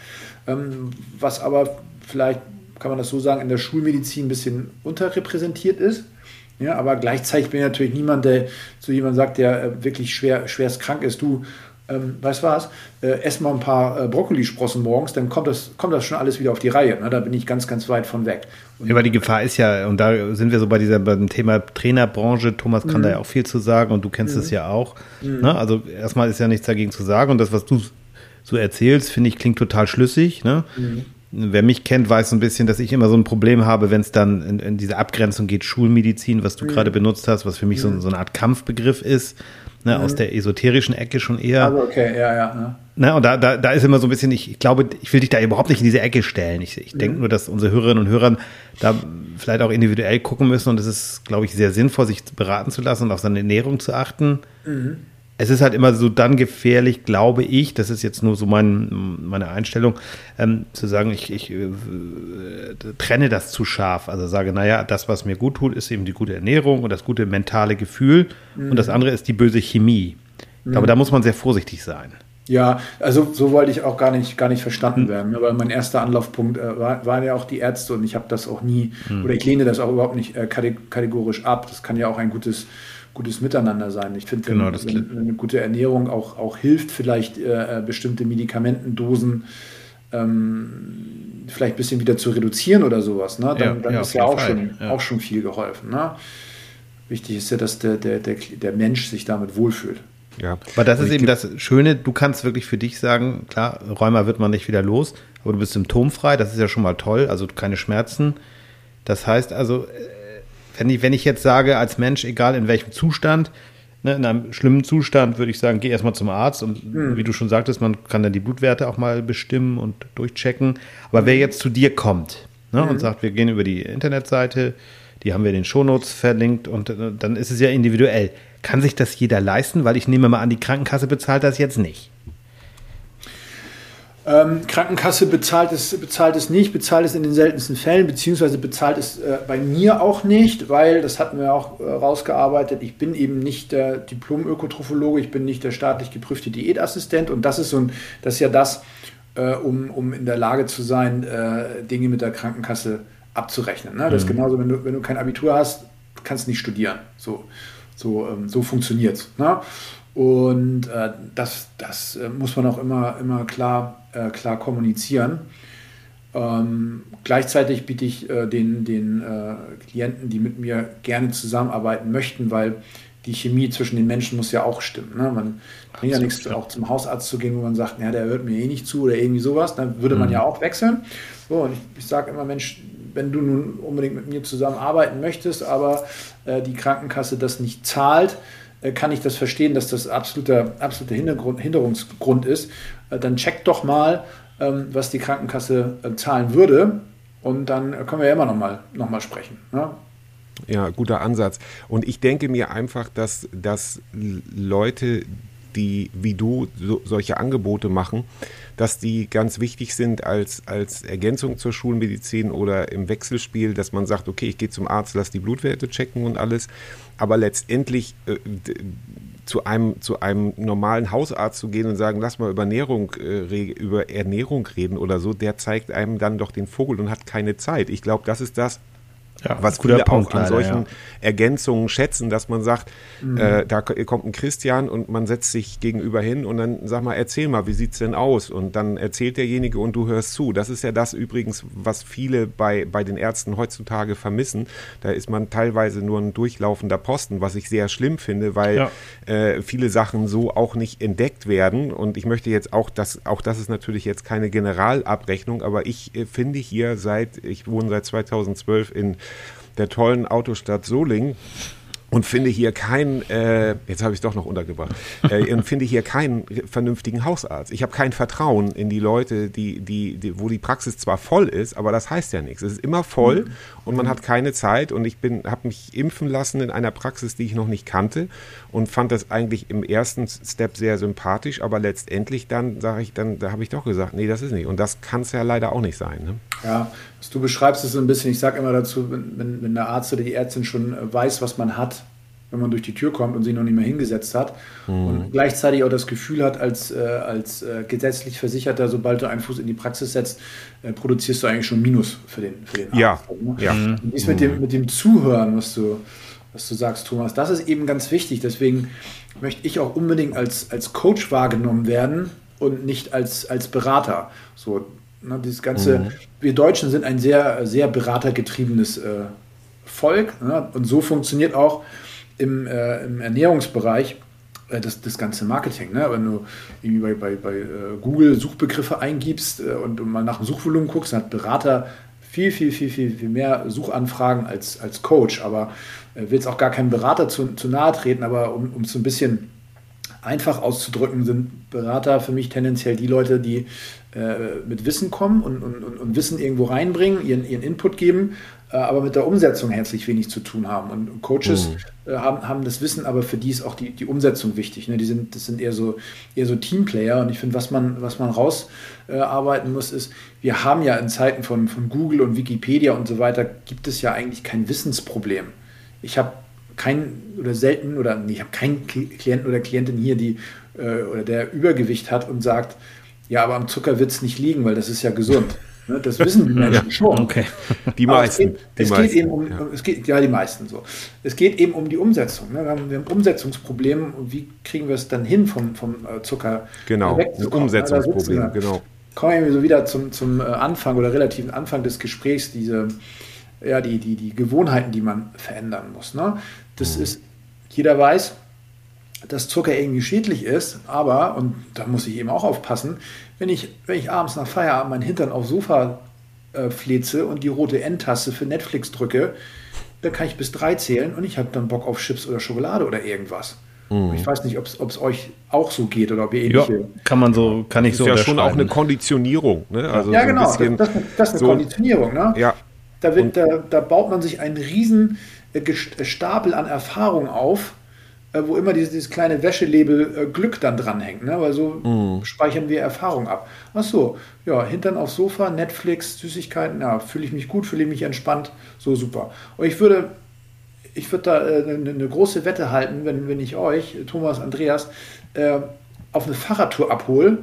ähm, was aber vielleicht, kann man das so sagen, in der Schulmedizin ein bisschen unterrepräsentiert ist. Ja, aber gleichzeitig bin ich natürlich niemand, der zu jemandem sagt, der äh, wirklich schwer, schwerst krank ist, du, ähm, weißt du was, äh, ess mal ein paar äh, Brokkolisprossen morgens, dann kommt das, kommt das schon alles wieder auf die Reihe. Ne? Da bin ich ganz, ganz weit von weg. Und aber die Gefahr ist ja, und da sind wir so bei dieser beim Thema Trainerbranche, Thomas kann mhm. da ja auch viel zu sagen und du kennst es mhm. ja auch. Mhm. Ne? Also erstmal ist ja nichts dagegen zu sagen und das, was du so erzählst, finde ich, klingt total schlüssig. Ne? Mhm. Wer mich kennt, weiß so ein bisschen, dass ich immer so ein Problem habe, wenn es dann in, in, diese Abgrenzung geht, Schulmedizin, was du mhm. gerade benutzt hast, was für mich so, mhm. so eine Art Kampfbegriff ist ne, mhm. aus der esoterischen Ecke schon eher. Also okay, ja, ja. Ne? Ne, und da, da, da ist immer so ein bisschen, ich, ich glaube, ich will dich da überhaupt nicht in diese Ecke stellen. Ich, ich mhm. denke nur, dass unsere Hörerinnen und Hörer da vielleicht auch individuell gucken müssen und es ist, glaube ich, sehr sinnvoll, sich beraten zu lassen und auf seine Ernährung zu achten. Mhm es ist halt immer so dann gefährlich, glaube ich, das ist jetzt nur so mein, meine Einstellung, ähm, zu sagen, ich, ich äh, trenne das zu scharf. Also sage, naja, das, was mir gut tut, ist eben die gute Ernährung und das gute mentale Gefühl mhm. und das andere ist die böse Chemie. Ich glaube, mhm. da muss man sehr vorsichtig sein. Ja, also so wollte ich auch gar nicht, gar nicht verstanden mhm. werden. Aber mein erster Anlaufpunkt äh, war, waren ja auch die Ärzte und ich habe das auch nie, mhm. oder ich lehne das auch überhaupt nicht äh, kategorisch ab. Das kann ja auch ein gutes gutes Miteinander sein. Ich finde, genau, wenn, wenn, eine gute Ernährung auch, auch hilft, vielleicht äh, äh, bestimmte Medikamentendosen ähm, vielleicht ein bisschen wieder zu reduzieren oder sowas, ne? dann, ja, dann ja, ist ja auch schon, ja. auch schon viel geholfen. Ne? Wichtig ist ja, dass der, der, der, der Mensch sich damit wohlfühlt. Ja, aber das ist eben das Schöne, du kannst wirklich für dich sagen, klar, Rheuma wird man nicht wieder los, aber du bist symptomfrei, das ist ja schon mal toll, also keine Schmerzen. Das heißt also, wenn ich, wenn ich jetzt sage, als Mensch, egal in welchem Zustand, ne, in einem schlimmen Zustand, würde ich sagen, geh erstmal zum Arzt und mhm. wie du schon sagtest, man kann dann die Blutwerte auch mal bestimmen und durchchecken. Aber wer jetzt zu dir kommt ne, mhm. und sagt, wir gehen über die Internetseite, die haben wir in den Shownotes verlinkt und äh, dann ist es ja individuell. Kann sich das jeder leisten? Weil ich nehme mal an, die Krankenkasse bezahlt das jetzt nicht. Ähm, Krankenkasse bezahlt es, bezahlt es nicht, bezahlt es in den seltensten Fällen, beziehungsweise bezahlt es äh, bei mir auch nicht, weil, das hatten wir auch äh, rausgearbeitet, ich bin eben nicht der Diplom-Ökotrophologe, ich bin nicht der staatlich geprüfte Diätassistent und das ist so ein, das ist ja das, äh, um, um in der Lage zu sein, äh, Dinge mit der Krankenkasse abzurechnen. Ne? Das mhm. ist genauso, wenn du, wenn du kein Abitur hast, kannst du nicht studieren. So, so, ähm, so funktioniert es. Ne? Und äh, das, das äh, muss man auch immer, immer klar, äh, klar kommunizieren. Ähm, gleichzeitig biete ich äh, den, den äh, Klienten, die mit mir gerne zusammenarbeiten möchten, weil die Chemie zwischen den Menschen muss ja auch stimmen. Ne? Man bringt ja nichts, auch zum Hausarzt zu gehen, wo man sagt, ja, der hört mir eh nicht zu oder irgendwie sowas. Dann würde man mhm. ja auch wechseln. So, und ich, ich sage immer, Mensch, wenn du nun unbedingt mit mir zusammenarbeiten möchtest, aber äh, die Krankenkasse das nicht zahlt, äh, kann ich das verstehen, dass das absoluter, absoluter Hintergrund, Hinderungsgrund ist. Äh, dann check doch mal, ähm, was die Krankenkasse äh, zahlen würde. Und dann können wir ja immer noch mal, noch mal sprechen. Ne? Ja, guter Ansatz. Und ich denke mir einfach, dass, dass Leute, die wie du so, solche Angebote machen, dass die ganz wichtig sind als, als Ergänzung zur Schulmedizin oder im Wechselspiel, dass man sagt, okay, ich gehe zum Arzt, lass die Blutwerte checken und alles. Aber letztendlich äh, zu einem, zu einem normalen Hausarzt zu gehen und sagen, lass mal über Ernährung, äh, über Ernährung reden oder so, der zeigt einem dann doch den Vogel und hat keine Zeit. Ich glaube, das ist das, ja, was viele Punkt, auch an leider, solchen ja. Ergänzungen schätzen, dass man sagt, mhm. äh, da kommt ein Christian und man setzt sich gegenüber hin und dann sag mal, erzähl mal, wie sieht's denn aus? Und dann erzählt derjenige und du hörst zu. Das ist ja das übrigens, was viele bei, bei den Ärzten heutzutage vermissen. Da ist man teilweise nur ein durchlaufender Posten, was ich sehr schlimm finde, weil ja. äh, viele Sachen so auch nicht entdeckt werden. Und ich möchte jetzt auch, das, auch das ist natürlich jetzt keine Generalabrechnung, aber ich äh, finde hier seit, ich wohne seit 2012 in der tollen Autostadt Solingen und finde hier keinen, äh, jetzt habe ich es doch noch untergebracht, äh, und finde hier keinen vernünftigen Hausarzt. Ich habe kein Vertrauen in die Leute, die, die, die, wo die Praxis zwar voll ist, aber das heißt ja nichts. Es ist immer voll mhm. und man hat keine Zeit. Und ich bin, habe mich impfen lassen in einer Praxis, die ich noch nicht kannte und fand das eigentlich im ersten Step sehr sympathisch, aber letztendlich dann sage ich, dann, da habe ich doch gesagt, nee, das ist nicht. Und das kann es ja leider auch nicht sein. Ne? Ja, was du beschreibst, ist so ein bisschen, ich sage immer dazu, wenn, wenn, wenn der Arzt oder die Ärztin schon weiß, was man hat, wenn man durch die Tür kommt und sich noch nicht mehr hingesetzt hat mhm. und gleichzeitig auch das Gefühl hat, als, äh, als äh, gesetzlich Versicherter, sobald du einen Fuß in die Praxis setzt, äh, produzierst du eigentlich schon Minus für den, für den Arzt. Ja, ne? ja. Und dies mit dem, mit dem Zuhören, was du, was du sagst, Thomas, das ist eben ganz wichtig. Deswegen möchte ich auch unbedingt als, als Coach wahrgenommen werden und nicht als, als Berater. So, ne, dieses ganze, mhm. wir Deutschen sind ein sehr, sehr beratergetriebenes äh, Volk ne? und so funktioniert auch im, äh, im Ernährungsbereich äh, das, das ganze Marketing. Ne? Wenn du irgendwie bei, bei, bei äh, Google Suchbegriffe eingibst äh, und, mal nach dem Suchvolumen guckst, dann hat Berater viel, viel, viel, viel, viel mehr Suchanfragen als, als Coach. Aber äh, will jetzt auch gar keinem Berater zu, zu nahe treten, aber um es so ein bisschen einfach auszudrücken, sind Berater für mich tendenziell die Leute, die äh, mit Wissen kommen und, und, und, Wissen irgendwo reinbringen, ihren, ihren Input geben, aber mit der Umsetzung herzlich wenig zu tun haben. Und Coaches mhm. äh, haben, haben das Wissen, aber für die ist auch die, die Umsetzung wichtig. Ne? Die sind, das sind eher so, eher so Teamplayer. Und ich finde, was man, was man rausarbeiten äh, muss, ist, wir haben ja in Zeiten von, von Google und Wikipedia und so weiter, gibt es ja eigentlich kein Wissensproblem. Ich habe keinen oder selten oder nee, ich habe keinen Klienten oder Klientin hier, die äh, oder der Übergewicht hat und sagt, ja, aber am Zucker wird es nicht liegen, weil das ist ja gesund. <laughs> Ne, das wissen die <laughs> Menschen ja, schon. Okay. Die meisten. Es geht, die es meisten, geht eben um, ja. es geht, ja, die meisten so. Es geht eben um die Umsetzung. Ne? Wir, haben, wir haben Umsetzungsprobleme und wie kriegen wir es dann hin vom, vom äh, Zucker Genau, ein Umsetzungsproblem, genau. Kommen wir so wieder zum, zum äh, Anfang oder relativen Anfang des Gesprächs, diese, ja, die, die, die Gewohnheiten, die man verändern muss. Ne? Das mhm. ist, jeder weiß, dass Zucker irgendwie schädlich ist, aber, und da muss ich eben auch aufpassen, wenn ich, wenn ich abends nach Feierabend meinen Hintern aufs Sofa äh, fleze und die rote Endtaste für Netflix drücke, dann kann ich bis drei zählen und ich habe dann Bock auf Chips oder Schokolade oder irgendwas. Mhm. Ich weiß nicht, ob es euch auch so geht oder ob ihr ähnliche. Ja, kann man so, kann ich so. Das ist ja schon auch eine Konditionierung. Ne? Also ja, genau. So das, das, das, ist eine so, Konditionierung. Ne? Ja. Da, wird, da, da baut man sich einen riesen äh, Stapel an Erfahrung auf wo immer dieses, dieses kleine Wäschelabel äh, Glück dann dranhängt, ne? weil so mm. speichern wir Erfahrung ab. Ach so, ja, Hintern aufs Sofa, Netflix, Süßigkeiten, ja, fühle ich mich gut, fühle ich mich entspannt, so super. Und ich würde, ich würde da äh, eine, eine, große Wette halten, wenn, wenn ich euch, Thomas, Andreas, äh, auf eine Fahrradtour abhole,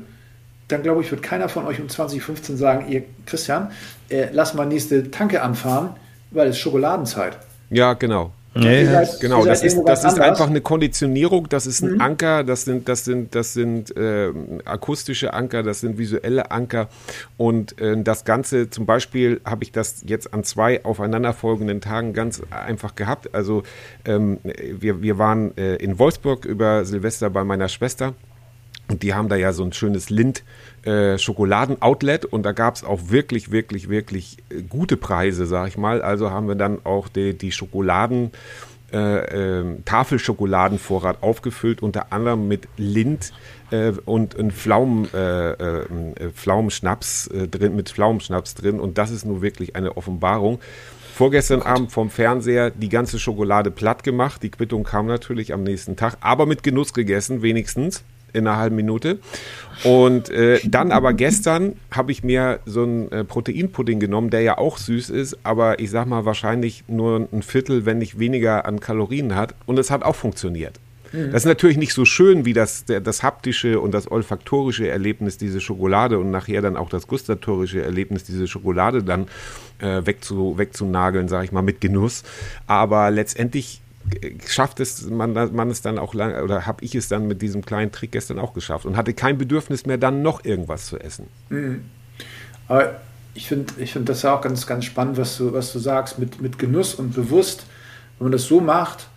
dann glaube ich, wird keiner von euch um 2015 sagen, ihr Christian, äh, lass mal nächste Tanke anfahren, weil es ist Schokoladenzeit. Ja, genau. Nee, seid, genau, das ist, das ist einfach eine Konditionierung, das ist ein mhm. Anker, das sind, das sind, das sind äh, akustische Anker, das sind visuelle Anker und äh, das Ganze, zum Beispiel habe ich das jetzt an zwei aufeinanderfolgenden Tagen ganz einfach gehabt. Also ähm, wir, wir waren äh, in Wolfsburg über Silvester bei meiner Schwester und die haben da ja so ein schönes Lind äh, und da gab es auch wirklich, wirklich, wirklich äh, gute Preise, sag ich mal. Also haben wir dann auch die, die Schokoladen, äh, äh, Tafelschokoladenvorrat aufgefüllt, unter anderem mit Lind äh, und ein Pflaumen, äh, Pflaumenschnaps drin, mit Pflaumenschnaps drin. Und das ist nun wirklich eine Offenbarung. Vorgestern Abend vom Fernseher die ganze Schokolade platt gemacht. Die Quittung kam natürlich am nächsten Tag, aber mit Genuss gegessen, wenigstens. In einer halben Minute. Und äh, dann aber gestern habe ich mir so einen äh, Proteinpudding genommen, der ja auch süß ist, aber ich sag mal wahrscheinlich nur ein Viertel, wenn nicht weniger an Kalorien hat. Und es hat auch funktioniert. Mhm. Das ist natürlich nicht so schön wie das, der, das haptische und das olfaktorische Erlebnis, diese Schokolade und nachher dann auch das gustatorische Erlebnis, diese Schokolade dann äh, wegzu, wegzunageln, sage ich mal, mit Genuss. Aber letztendlich schafft es man, man es dann auch lang oder habe ich es dann mit diesem kleinen Trick gestern auch geschafft und hatte kein Bedürfnis mehr, dann noch irgendwas zu essen. Mhm. Aber ich finde ich find das ja auch ganz, ganz spannend, was du, was du sagst, mit, mit Genuss und bewusst. Wenn man das so macht,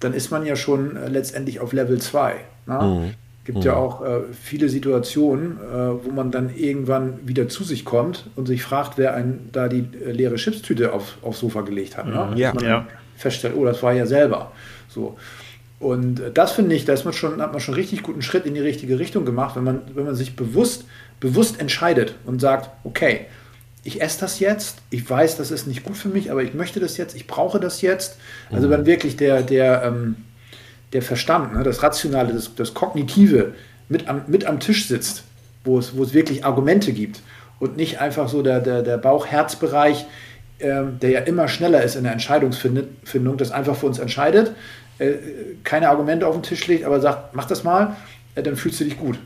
dann ist man ja schon äh, letztendlich auf Level 2. Ne? Mhm. Gibt mhm. ja auch äh, viele Situationen, äh, wo man dann irgendwann wieder zu sich kommt und sich fragt, wer einen da die äh, leere Chipstüte auf, aufs Sofa gelegt hat. Ne? Mhm. Ja, man ja. Feststellt, oh, das war ja selber. So. Und äh, das finde ich, da ist man schon, hat man schon richtig guten Schritt in die richtige Richtung gemacht, wenn man, wenn man sich bewusst, bewusst entscheidet und sagt, okay, ich esse das jetzt, ich weiß, das ist nicht gut für mich, aber ich möchte das jetzt, ich brauche das jetzt. Also wenn wirklich der, der, ähm, der Verstand, ne, das Rationale, das, das Kognitive mit am, mit am Tisch sitzt, wo es, wo es wirklich Argumente gibt und nicht einfach so der, der, der Bauch-Herz-Bereich, ähm, der ja immer schneller ist in der Entscheidungsfindung, das einfach für uns entscheidet, äh, keine Argumente auf den Tisch legt, aber sagt, mach das mal, äh, dann fühlst du dich gut.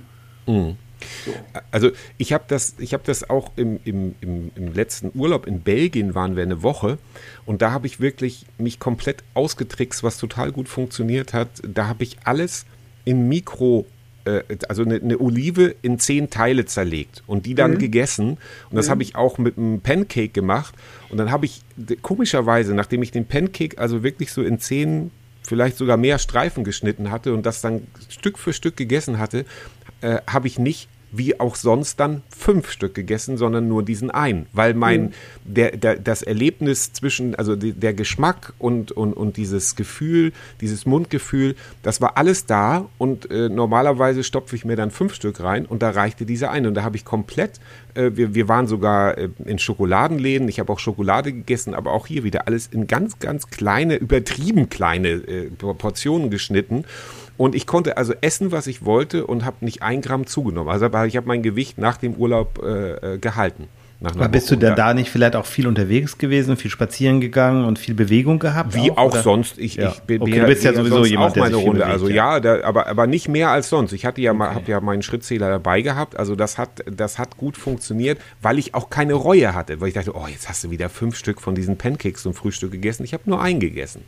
Mhm. So. Also ich habe das, ich hab das auch im, im, im, im, letzten Urlaub in Belgien waren wir eine Woche und da habe ich wirklich mich komplett ausgetrickst, was total gut funktioniert hat. Da habe ich alles im Mikro also eine, eine, Olive in zehn Teile zerlegt und die dann mhm. gegessen. Und das mhm. habe ich auch mit einem Pancake gemacht. Und dann habe ich komischerweise, nachdem ich den Pancake also wirklich so in zehn, vielleicht sogar mehr Streifen geschnitten hatte und das dann Stück für Stück gegessen hatte, äh, habe ich nicht wie auch sonst dann fünf Stück gegessen, sondern nur diesen einen, weil mein mhm. der, der, das Erlebnis zwischen also die, der Geschmack und, und und dieses Gefühl, dieses Mundgefühl, das war alles da und äh, normalerweise stopfe ich mir dann fünf Stück rein und da reichte dieser eine. Und da habe ich komplett äh, wir, wir waren sogar äh, in Schokoladenläden, ich habe auch Schokolade gegessen, aber auch hier wieder alles in ganz ganz kleine übertrieben kleine äh, Portionen geschnitten und ich konnte also essen, was ich wollte und habe nicht ein Gramm zugenommen. Also ich habe mein Gewicht nach dem Urlaub äh, äh gehalten. Aber bist du denn da nicht vielleicht auch viel unterwegs gewesen, viel spazieren gegangen und viel Bewegung gehabt? Wie auch, auch sonst. Ich, ja. ich bin okay, du bist ja sowieso jemand, auch meine Runde. Bewegt, also ja, da, aber, aber nicht mehr als sonst. Ich hatte ja okay. mal, habe ja meinen Schrittzähler dabei gehabt. Also das hat, das hat gut funktioniert, weil ich auch keine Reue hatte. Weil ich dachte, oh, jetzt hast du wieder fünf Stück von diesen Pancakes zum Frühstück gegessen. Ich habe nur einen gegessen.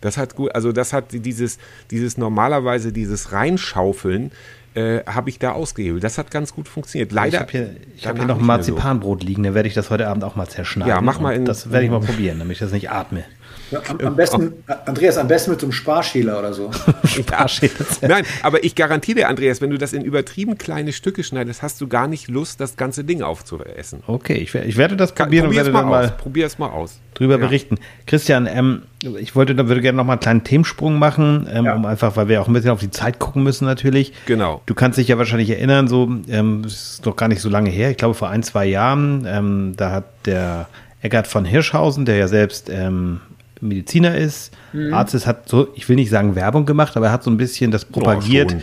Das hat gut, also das hat dieses, dieses normalerweise dieses Reinschaufeln, äh, habe ich da ausgehebelt. Das hat ganz gut funktioniert. Leider. Ich habe hier, hab hier noch ein Marzipanbrot so. liegen, da werde ich das heute Abend auch mal zerschneiden. Ja, mach mal in, Das werde ich mal probieren, damit ich das nicht atme. Ja, am, am, besten, Andreas, am besten mit so einem Sparschäler oder so. <laughs> Sparschäler. Nein, aber ich garantiere dir, Andreas, wenn du das in übertrieben kleine Stücke schneidest, hast du gar nicht Lust, das ganze Ding aufzuessen. Okay, ich, ich werde das probieren Kann, und werde dann mal, probier es mal aus. drüber ja. berichten. Christian, ähm, ich wollte, da würde gerne noch mal einen kleinen Themensprung machen, ähm, ja. um einfach, weil wir auch ein bisschen auf die Zeit gucken müssen natürlich. Genau. Du kannst dich ja wahrscheinlich erinnern, so, ähm, ist doch gar nicht so lange her, ich glaube vor ein, zwei Jahren, ähm, da hat der Eckart von Hirschhausen, der ja selbst ähm, Mediziner ist, mhm. Arzt ist, hat so, ich will nicht sagen Werbung gemacht, aber er hat so ein bisschen das propagiert,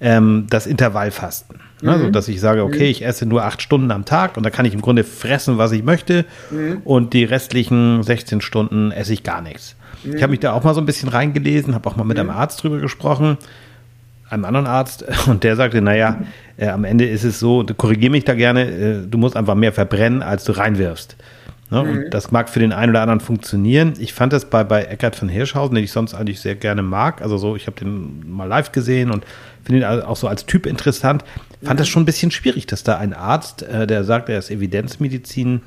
ähm, das Intervallfasten. Mhm. Also, dass ich sage, okay, mhm. ich esse nur acht Stunden am Tag und da kann ich im Grunde fressen, was ich möchte mhm. und die restlichen 16 Stunden esse ich gar nichts. Ich habe mich da auch mal so ein bisschen reingelesen, habe auch mal mit einem Arzt drüber gesprochen, einem anderen Arzt, <laughs> und der sagte, naja, äh, am Ende ist es so, korrigiere mich da gerne, äh, du musst einfach mehr verbrennen, als du reinwirfst. Ne? Mhm. Und das mag für den einen oder anderen funktionieren. Ich fand das bei, bei Eckart von Hirschhausen, den ich sonst eigentlich sehr gerne mag. Also so, ich habe den mal live gesehen und finde ihn auch so als Typ interessant. Fand mhm. das schon ein bisschen schwierig, dass da ein Arzt, äh, der sagt, er ist Evidenzmedizin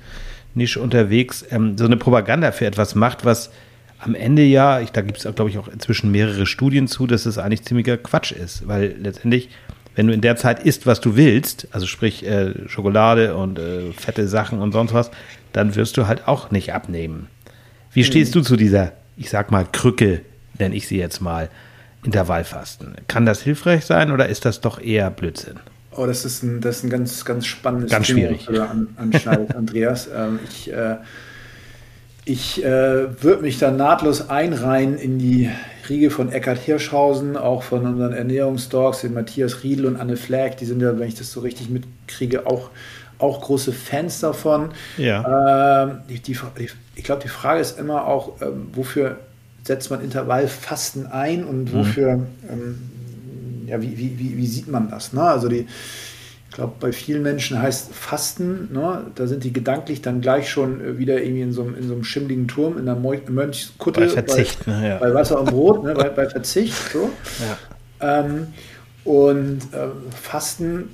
nicht unterwegs, ähm, so eine Propaganda für etwas macht, was am Ende ja, ich, da gibt es, glaube ich, auch inzwischen mehrere Studien zu, dass es eigentlich ziemlicher Quatsch ist, weil letztendlich wenn du in der Zeit isst, was du willst, also sprich äh, Schokolade und äh, fette Sachen und sonst was, dann wirst du halt auch nicht abnehmen. Wie mhm. stehst du zu dieser, ich sag mal, Krücke, nenne ich sie jetzt mal, Intervallfasten? Kann das hilfreich sein oder ist das doch eher Blödsinn? Oh, das ist ein, das ist ein ganz, ganz spannendes ganz Thema, schwierig. an, anschneidet, <laughs> Andreas. Ähm, ich, äh, Ich äh, würde mich da nahtlos einreihen in die Riege von Eckhard Hirschhausen, auch von unseren Ernährungsdogs, den Matthias Riedel und Anne Flagg. Die sind ja, wenn ich das so richtig mitkriege, auch, auch große Fans davon. Ja. Ähm, die, die, ich glaube, die Frage ist immer auch, ähm, wofür setzt man Intervallfasten ein und wofür, mhm. ähm, ja, wie, wie, wie, wie, sieht man das? Ne? Also die, ich glaube, bei vielen Menschen heißt Fasten, ne? da sind die gedanklich dann gleich schon äh, wieder irgendwie in so, einem, in so einem schimmligen Turm, in der Mönchskutte. Bei Verzicht, bei, ne, ja. bei Wasser und Brot, ne? bei, bei, Verzicht. So. Ja. Ähm, und äh, Fasten,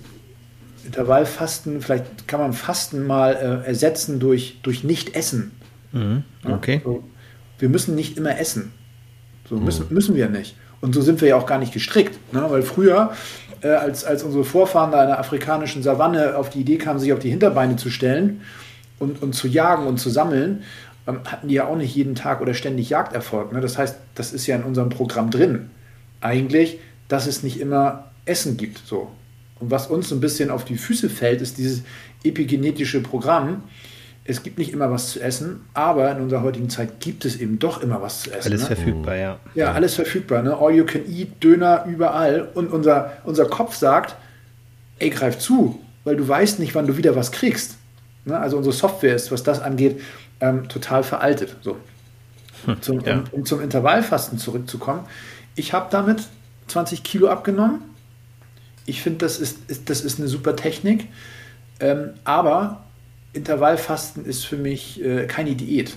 Intervallfasten, vielleicht kann man Fasten mal äh, ersetzen durch, durch Nicht-Essen. Mhm. Okay. So, wir müssen nicht immer essen. So müssen, mhm. müssen wir nicht. Und so sind wir ja auch gar nicht gestrickt. Ne? Weil früher äh, als, als unsere Vorfahren da in der afrikanischen Savanne auf die Idee kamen, sich auf die Hinterbeine zu stellen und, und zu jagen und zu sammeln, ähm, hatten die ja auch nicht jeden Tag oder ständig Jagderfolg. Ne? Das heißt, das ist ja in unserem Programm drin. Eigentlich, dass es nicht immer Essen gibt. So. Und was uns so ein bisschen auf die Füße fällt, ist dieses epigenetische Programm, es gibt nicht immer was zu essen, aber in unserer heutigen Zeit gibt es eben doch immer was zu essen. Alles ne? verfügbar, ja. Ja, alles verfügbar. Ne? All you can eat, Döner überall. Und unser, unser Kopf sagt, ey, greif zu, weil du weißt nicht, wann du wieder was kriegst. Ne? Also unsere Software ist, was das angeht, ähm, total veraltet. So. Hm, zum, ja. um, um, zum Intervallfasten zurückzukommen. Ich habe damit 20 Kilo abgenommen. Ich finde, das ist, ist, das ist eine super Technik. Ähm, aber Intervallfasten ist für mich äh, keine Diät,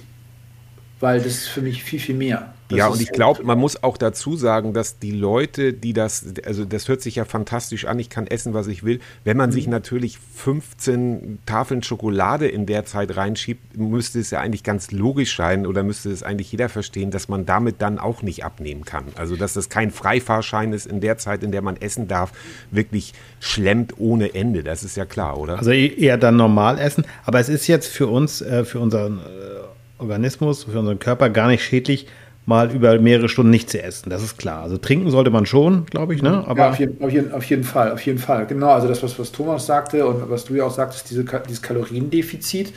weil das ist für mich viel, viel mehr. Das ja, und ich glaube, man muss auch dazu sagen, dass die Leute, die das, also das hört sich ja fantastisch an, ich kann essen, was ich will. Wenn man mhm. sich natürlich 15 Tafeln Schokolade in der Zeit reinschiebt, müsste es ja eigentlich ganz logisch sein oder müsste es eigentlich jeder verstehen, dass man damit dann auch nicht abnehmen kann. Also, dass das kein Freifahrschein ist in der Zeit, in der man essen darf, wirklich schlemmt ohne Ende. Das ist ja klar, oder? Also e-, eher dann normal essen. Aber es ist jetzt für uns, äh, für unseren äh, Organismus, für unseren Körper gar nicht schädlich, mal über mehrere Stunden nicht zu essen. Das ist klar. Also trinken sollte man schon, glaube ich. Ne? Aber ja, auf jeden, auf, jeden, auf jeden, Fall, auf jeden Fall. Genau, also das, was, was Thomas sagte und was du ja auch sagtest, diese, dieses Kaloriendefizit,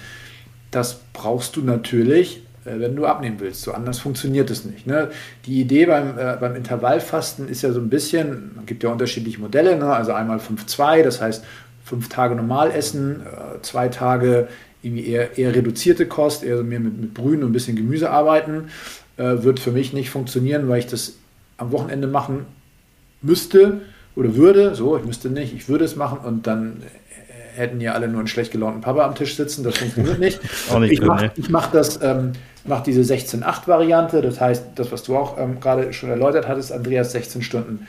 das brauchst du natürlich, äh, wenn du abnehmen willst. So anders funktioniert es nicht. Ne? Die Idee beim, äh, beim Intervallfasten ist ja so ein bisschen, es gibt ja unterschiedliche Modelle, ne? also einmal 5-2, das heißt fünf Tage normal essen, äh, zwei Tage irgendwie eher, eher reduzierte Kost, eher mehr mit, mit Brühen und ein bisschen Gemüse arbeiten äh, wird für mich nicht funktionieren, weil ich das am Wochenende machen müsste oder würde. So, ich müsste nicht, ich würde es machen und dann äh, hätten ja alle nur einen schlecht gelaunten Papa am Tisch sitzen. Das funktioniert nicht. <laughs> nicht ich mache ne? mach das, ähm, mache diese 16-8-Variante. Das heißt, das, was du auch ähm, gerade schon erläutert hattest, Andreas, 16 Stunden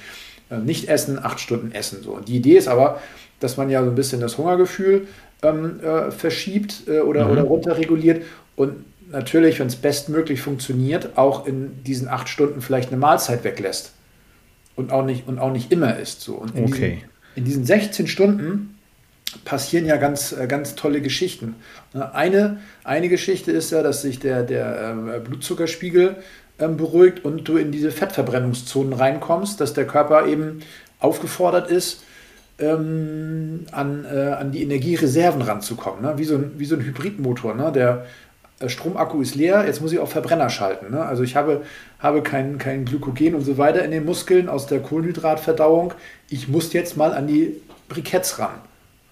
äh, nicht essen, 8 Stunden essen. So. Und die Idee ist aber, dass man ja so ein bisschen das Hungergefühl ähm, äh, verschiebt äh, oder, mhm. oder runterreguliert und natürlich, wenn es bestmöglich funktioniert, auch in diesen acht Stunden vielleicht eine Mahlzeit weglässt. Und auch nicht, und auch nicht immer isst. So. Und in, okay. diesen, in diesen 16 Stunden passieren ja ganz, äh, ganz tolle Geschichten. Ne, eine, eine Geschichte ist ja, dass sich der, der äh, Blutzuckerspiegel ähm, beruhigt und du in diese Fettverbrennungszonen reinkommst, dass der Körper eben aufgefordert ist, ähm, an, äh, an die Energiereserven ranzukommen. Ne? Wie, so ein, wie so ein Hybridmotor, ne? der äh, Stromakku ist leer, jetzt muss ich auf Verbrenner schalten. Ne? Also ich habe, habe kein, kein Glykogen und so weiter in den Muskeln aus der Kohlenhydratverdauung. Ich muss jetzt mal an die Briketts ran.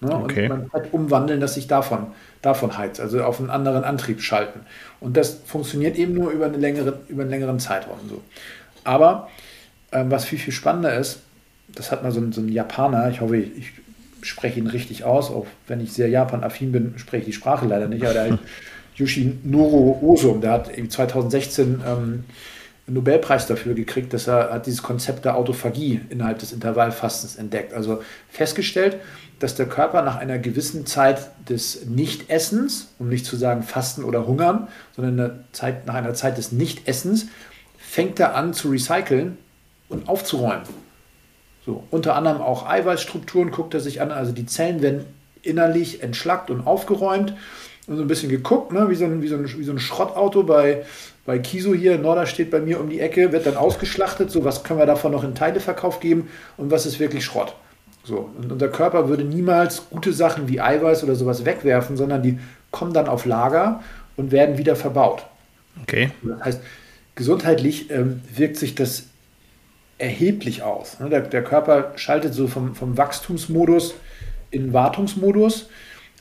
Ne? Okay. Und man hat umwandeln, dass ich davon, davon heizt, also auf einen anderen Antrieb schalten. Und das funktioniert eben nur über, eine längere, über einen längeren Zeitraum. So. Aber ähm, was viel, viel spannender ist, das hat mal so ein, so ein Japaner, ich hoffe, ich, ich spreche ihn richtig aus, auch wenn ich sehr Japan-affin bin, spreche ich die Sprache leider nicht, aber der <laughs> Yoshinoro Osum, der hat 2016 ähm, einen Nobelpreis dafür gekriegt, dass er hat dieses Konzept der Autophagie innerhalb des Intervallfastens entdeckt. Also festgestellt, dass der Körper nach einer gewissen Zeit des Nichtessens, um nicht zu sagen Fasten oder Hungern, sondern Zeit, nach einer Zeit des Nichtessens, fängt er an zu recyceln und aufzuräumen. So, unter anderem auch Eiweißstrukturen guckt er sich an, also die Zellen werden innerlich entschlackt und aufgeräumt und so ein bisschen geguckt, ne? wie, so ein, wie, so ein, wie so ein Schrottauto bei, bei Kiso hier, Norder steht bei mir um die Ecke, wird dann ausgeschlachtet, so was können wir davon noch in Teileverkauf geben und was ist wirklich Schrott. So, und unser Körper würde niemals gute Sachen wie Eiweiß oder sowas wegwerfen, sondern die kommen dann auf Lager und werden wieder verbaut. Okay. Das heißt, gesundheitlich ähm, wirkt sich das erheblich aus. Ne? Der, der, Körper schaltet so vom, vom Wachstumsmodus in Wartungsmodus,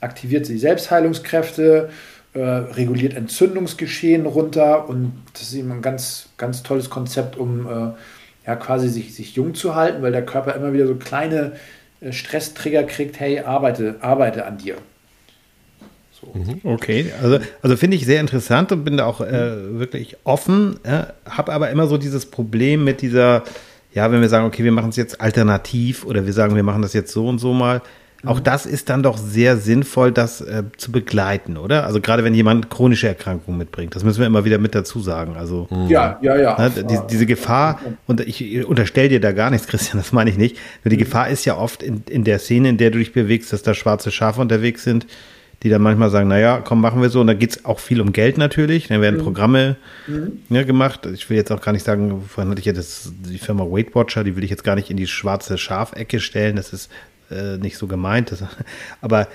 aktiviert die Selbstheilungskräfte, äh, reguliert Entzündungsgeschehen runter und das ist eben ein ganz, ganz tolles Konzept, um äh, ja quasi sich, sich jung zu halten, weil der Körper immer wieder so kleine äh, Stresstrigger kriegt, hey, arbeite, arbeite an dir. So. Mhm. Okay, also, also finde ich sehr interessant und bin da auch äh, wirklich offen, äh, habe aber immer so dieses Problem mit dieser, ja, wenn wir sagen, okay, wir machen es jetzt alternativ oder wir sagen, wir machen das jetzt so und so mal. Auch mhm. das ist dann doch sehr sinnvoll, das äh, zu begleiten, oder? Also gerade wenn jemand chronische Erkrankungen mitbringt, das müssen wir immer wieder mit dazu sagen. Also mhm. ja, ja, ja. Ne, die, diese Gefahr und ich unterstelle dir da gar nichts, Christian, das meine ich nicht. Nur die. Gefahr ist ja oft in, in der Szene, in der du dich bewegst, dass da schwarze Schafe unterwegs sind, die dann manchmal sagen, naja, komm, machen wir so. Und da geht es auch viel um Geld natürlich. Dann werden mhm. Programme mhm. Ja, gemacht. Ich will jetzt auch gar nicht sagen, vorhin hatte ich ja das, die Firma Weight Watcher, die will ich jetzt gar nicht in die schwarze Schafecke stellen. Das ist äh, nicht so gemeint. Das, <laughs> aber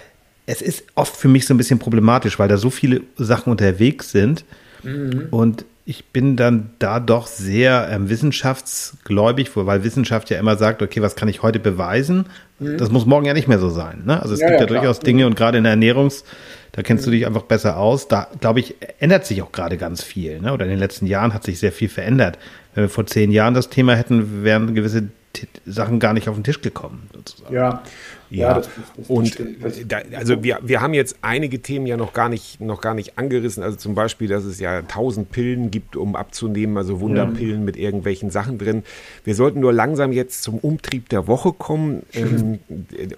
es ist oft für mich so ein bisschen problematisch, weil da so viele Sachen unterwegs sind. Mhm. Und ich bin dann da doch sehr ähm, wissenschaftsgläubig, weil Wissenschaft ja immer sagt, okay, was kann ich heute beweisen? Mhm. Das muss morgen ja nicht mehr so sein. Ne? Also es ja, gibt ja, ja durchaus Dinge und gerade in der Ernährungs, da kennst mhm. du dich einfach besser aus. Da, glaube ich, ändert sich auch gerade ganz viel. Ne? Oder in den letzten Jahren hat sich sehr viel verändert. Wenn wir vor zehn Jahren das Thema hätten, wären gewisse Sachen gar nicht auf den Tisch gekommen, sozusagen. Ja, ja, das, das, und da, also wir, wir haben jetzt einige Themen ja noch gar nicht, noch gar nicht angerissen. Also zum Beispiel, dass es ja tausend Pillen gibt, um abzunehmen, also Wunderpillen ja. mit irgendwelchen Sachen drin. Wir sollten nur langsam jetzt zum Umtrieb der Woche kommen. Ähm,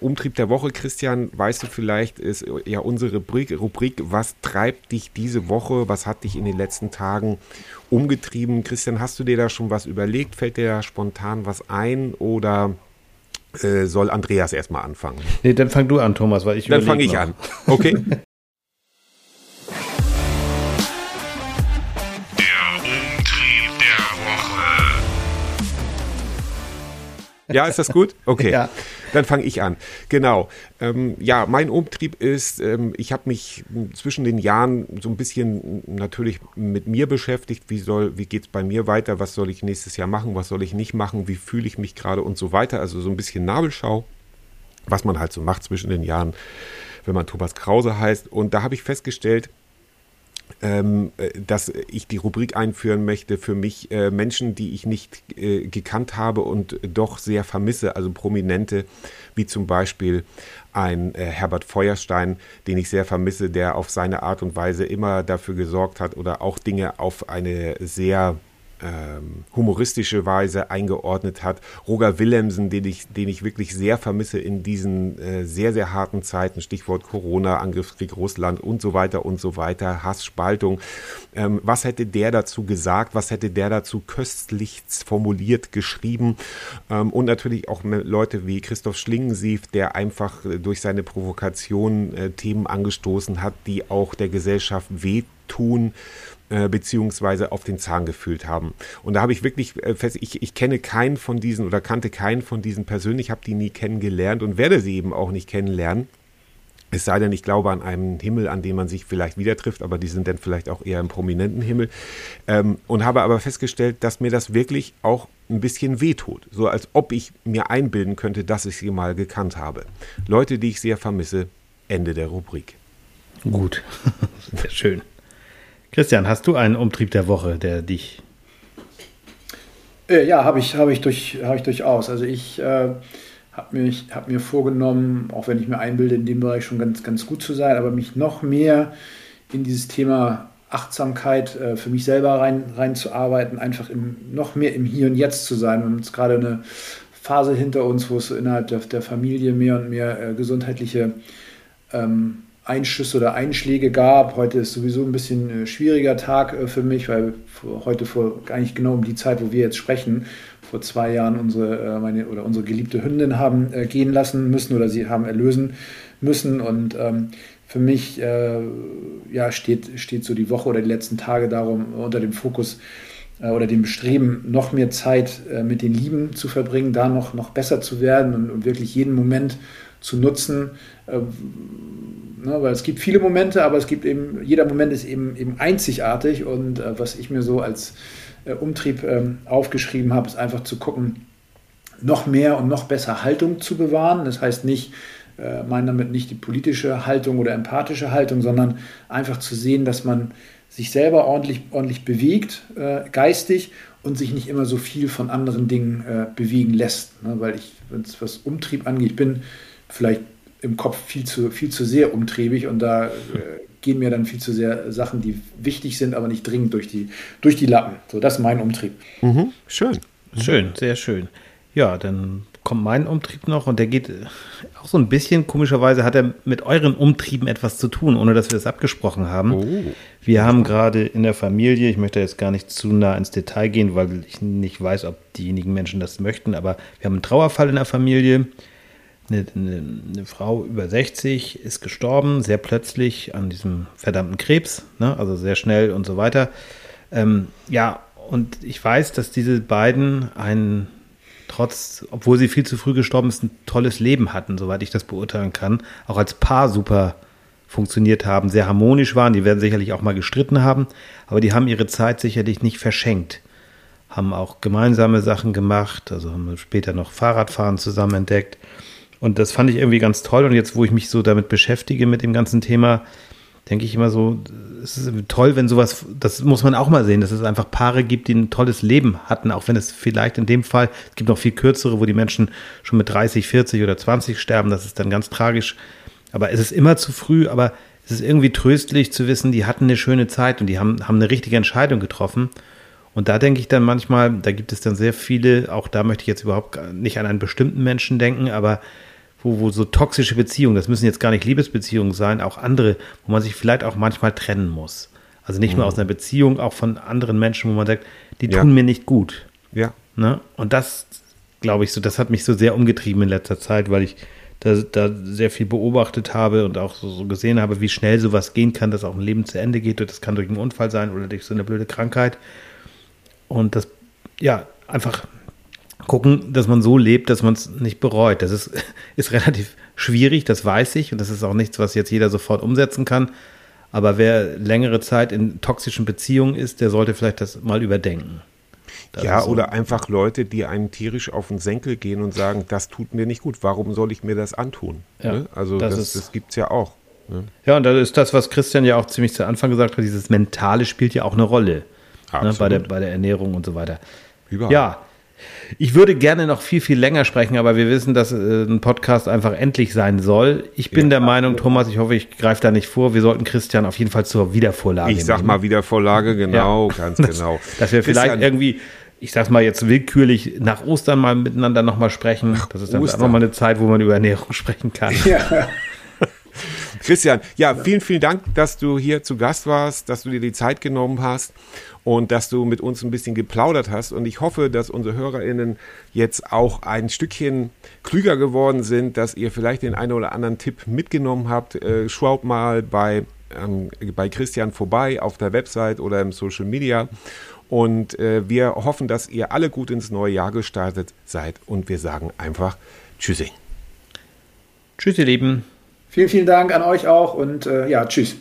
Umtrieb der Woche, Christian, weißt du vielleicht, ist ja unsere Rubrik, Rubrik, was treibt dich diese Woche, was hat dich in den letzten Tagen umgetrieben? Christian, hast du dir da schon was überlegt? Fällt dir da spontan was ein oder äh, soll Andreas erstmal anfangen. Nee, dann fang du an, Thomas, weil ich Dann fange ich an. Okay. <laughs> Ja, ist das gut? Okay. Ja. Dann fange ich an. Genau. Ähm, ja, mein Umtrieb ist, ähm, ich habe mich zwischen den Jahren so ein bisschen natürlich mit mir beschäftigt. Wie soll, wie geht's bei mir weiter? Was soll ich nächstes Jahr machen? Was soll ich nicht machen? Wie fühle ich mich gerade und so weiter? Also so ein bisschen Nabelschau, was man halt so macht zwischen den Jahren, wenn man Thomas Krause heißt. Und da habe ich festgestellt, dass ich die Rubrik einführen möchte für mich äh, Menschen, die ich nicht äh, gekannt habe und doch sehr vermisse, also Prominente, wie zum Beispiel ein äh, Herbert Feuerstein, den ich sehr vermisse, der auf seine Art und Weise immer dafür gesorgt hat oder auch Dinge auf eine sehr ähm, humoristische Weise eingeordnet hat. Roger Willemsen, den ich, den ich wirklich sehr vermisse in diesen äh, sehr, sehr harten Zeiten, Stichwort Corona, Angriffskrieg Russland und so weiter und so weiter, Hassspaltung. Ähm, was hätte der dazu gesagt? Was hätte der dazu köstlich formuliert geschrieben? Ähm, und natürlich auch Leute wie Christoph Schlingensief, der einfach äh, durch seine Provokation äh, Themen angestoßen hat, die auch der Gesellschaft wehtun äh, beziehungsweise auf den Zahn gefühlt haben. Und da habe ich wirklich äh, fest, ich, ich kenne keinen von diesen oder kannte keinen von diesen persönlich, habe die nie kennengelernt und werde sie eben auch nicht kennenlernen. Es sei denn, ich glaube an einen Himmel, an dem man sich vielleicht wieder trifft, aber die sind dann vielleicht auch eher im prominenten Himmel. Ähm, und habe aber festgestellt, dass mir das wirklich auch ein bisschen wehtut. So als ob ich mir einbilden könnte, dass ich sie mal gekannt habe. Leute, die ich sehr vermisse. Ende der Rubrik. Gut, <laughs> sehr schön. Christian, hast du einen Umtrieb der Woche, der dich. Äh, ja, habe ich, hab ich, durch, hab ich durchaus. Also ich äh, habe hab mir vorgenommen, auch wenn ich mir einbilde, in dem Bereich schon ganz, ganz gut zu sein, aber mich noch mehr in dieses Thema Achtsamkeit äh, für mich selber rein, reinzuarbeiten, einfach im, noch mehr im Hier und Jetzt zu sein. Wir haben jetzt gerade eine Phase hinter uns, wo es innerhalb der, der Familie mehr und mehr äh, gesundheitliche ähm, Einschüsse oder Einschläge gab. Heute ist sowieso ein bisschen äh, schwieriger Tag äh, für mich, weil heute vor eigentlich genau um die Zeit, wo wir jetzt sprechen, vor zwei Jahren unsere äh, meine oder unsere geliebte Hündin haben gehen lassen müssen oder sie haben erlösen müssen und ähm, für mich äh, ja, steht, steht so die Woche oder die letzten Tage darum unter dem Fokus äh, oder dem Bestreben, noch mehr Zeit äh, mit den Lieben zu verbringen, da noch, noch besser zu werden und, und wirklich jeden Moment zu nutzen. Äh, ne, weil es gibt viele Momente, aber es gibt eben, jeder Moment ist eben, eben einzigartig und äh, was ich mir so als äh, Umtrieb ähm, aufgeschrieben habe, ist einfach zu gucken, noch mehr und noch besser Haltung zu bewahren. Das heißt nicht, äh, meine damit nicht die politische Haltung oder empathische Haltung, sondern einfach zu sehen, dass man sich selber ordentlich, ordentlich bewegt, äh, geistig und sich nicht immer so viel von anderen Dingen äh, bewegen lässt. Ne? Weil ich, wenn es was Umtrieb angeht, bin vielleicht im Kopf viel zu, viel zu sehr umtriebig und da äh, gehen mir dann viel zu sehr Sachen, die wichtig sind, aber nicht dringend durch die, durch die Lappen. So, das ist mein Umtrieb. Mhm. Schön. Schön, sehr schön. Ja, dann kommt mein Umtrieb noch und der geht äh, auch so ein bisschen, komischerweise hat er mit euren Umtrieben etwas zu tun, ohne dass wir es abgesprochen haben. Oh. Wir haben gerade in der Familie, ich möchte jetzt gar nicht zu nah ins Detail gehen, weil ich nicht weiß, ob diejenigen Menschen das möchten, aber wir haben einen Trauerfall in der Familie. Eine, eine, eine Frau über 60 ist gestorben, sehr plötzlich an diesem verdammten Krebs, ne? also sehr schnell und so weiter. Ähm, ja, und ich weiß, dass diese beiden einen trotz, obwohl sie viel zu früh gestorben ist, ein tolles Leben hatten, soweit ich das beurteilen kann. Auch als Paar super funktioniert haben, sehr harmonisch waren. Die werden sicherlich auch mal gestritten haben, aber die haben ihre Zeit sicherlich nicht verschenkt. Haben auch gemeinsame Sachen gemacht, also haben später noch Fahrradfahren zusammen entdeckt. Und das fand ich irgendwie ganz toll. Und jetzt, wo ich mich so damit beschäftige mit dem ganzen Thema, denke ich immer so, es ist toll, wenn sowas, das muss man auch mal sehen, dass es einfach Paare gibt, die ein tolles Leben hatten, auch wenn es vielleicht in dem Fall, es gibt noch viel kürzere, wo die Menschen schon mit 30, 40 oder 20 sterben, das ist dann ganz tragisch. Aber es ist immer zu früh, aber es ist irgendwie tröstlich zu wissen, die hatten eine schöne Zeit und die haben, haben eine richtige Entscheidung getroffen. Und da denke ich dann manchmal, da gibt es dann sehr viele, auch da möchte ich jetzt überhaupt nicht an einen bestimmten Menschen denken, aber wo, wo so toxische Beziehungen, das müssen jetzt gar nicht Liebesbeziehungen sein, auch andere, wo man sich vielleicht auch manchmal trennen muss. Also nicht mhm. nur aus einer Beziehung, auch von anderen Menschen, wo man sagt, die tun ja. mir nicht gut. Ja. Ne? Und das, glaube ich, so, das hat mich so sehr umgetrieben in letzter Zeit, weil ich da, da sehr viel beobachtet habe und auch so, so, gesehen habe, wie schnell sowas gehen kann, dass auch ein Leben zu Ende geht. Das kann durch einen Unfall sein oder durch so eine blöde Krankheit. Und das, ja, einfach gucken, dass man so lebt, dass man es nicht bereut. Das ist, <laughs> ist relativ schwierig, das weiß ich. Und das ist auch nichts, was jetzt jeder sofort umsetzen kann. Aber wer längere Zeit in toxischen Beziehungen ist, der sollte vielleicht das mal überdenken. Das ja, so. oder einfach Leute, die einem tierisch auf den Senkel gehen und sagen, das tut mir nicht gut, warum soll ich mir das antun? Ja, ne? Also das, das, das gibt es ja auch. Ne? Ja, und das ist das, was Christian ja auch ziemlich zu Anfang gesagt hat, dieses Mentale spielt ja auch eine Rolle ne, bei, der, bei der Ernährung und so weiter. Überall. Ja, ich würde gerne noch viel, viel länger sprechen, aber wir wissen, dass äh, ein Podcast einfach endlich sein soll. Ich bin ja. der Meinung, Thomas, ich hoffe, ich greife da nicht vor. Wir sollten Christian auf jeden Fall zur Wiedervorlage Ich sag nehmen. mal Wiedervorlage, genau, ja. ganz <laughs> genau. Dass, wir vielleicht Christian. irgendwie ich sag mal jetzt willkürlich nach Ostern mal miteinander nochmal sprechen. Das ist dann Ostern. auch nochmal eine Zeit, wo man über Ernährung sprechen kann. Ja. <laughs> <laughs> Christian, ja, vielen, vielen Dank, dass du hier zu Gast warst, dass du dir die Zeit genommen hast und dass du mit uns ein bisschen geplaudert hast. Und ich hoffe, dass unsere HörerInnen jetzt auch ein Stückchen klüger geworden sind, dass ihr vielleicht den einen oder anderen Tipp mitgenommen habt. Äh, schaut mal bei, ähm, bei Christian vorbei auf der Website oder im Social Media. Und äh, wir hoffen, dass ihr alle gut ins neue Jahr gestartet seid. Und wir sagen einfach Tschüssi. Tschüss, ihr Lieben. Vielen, vielen Dank an euch auch und äh, ja, tschüss.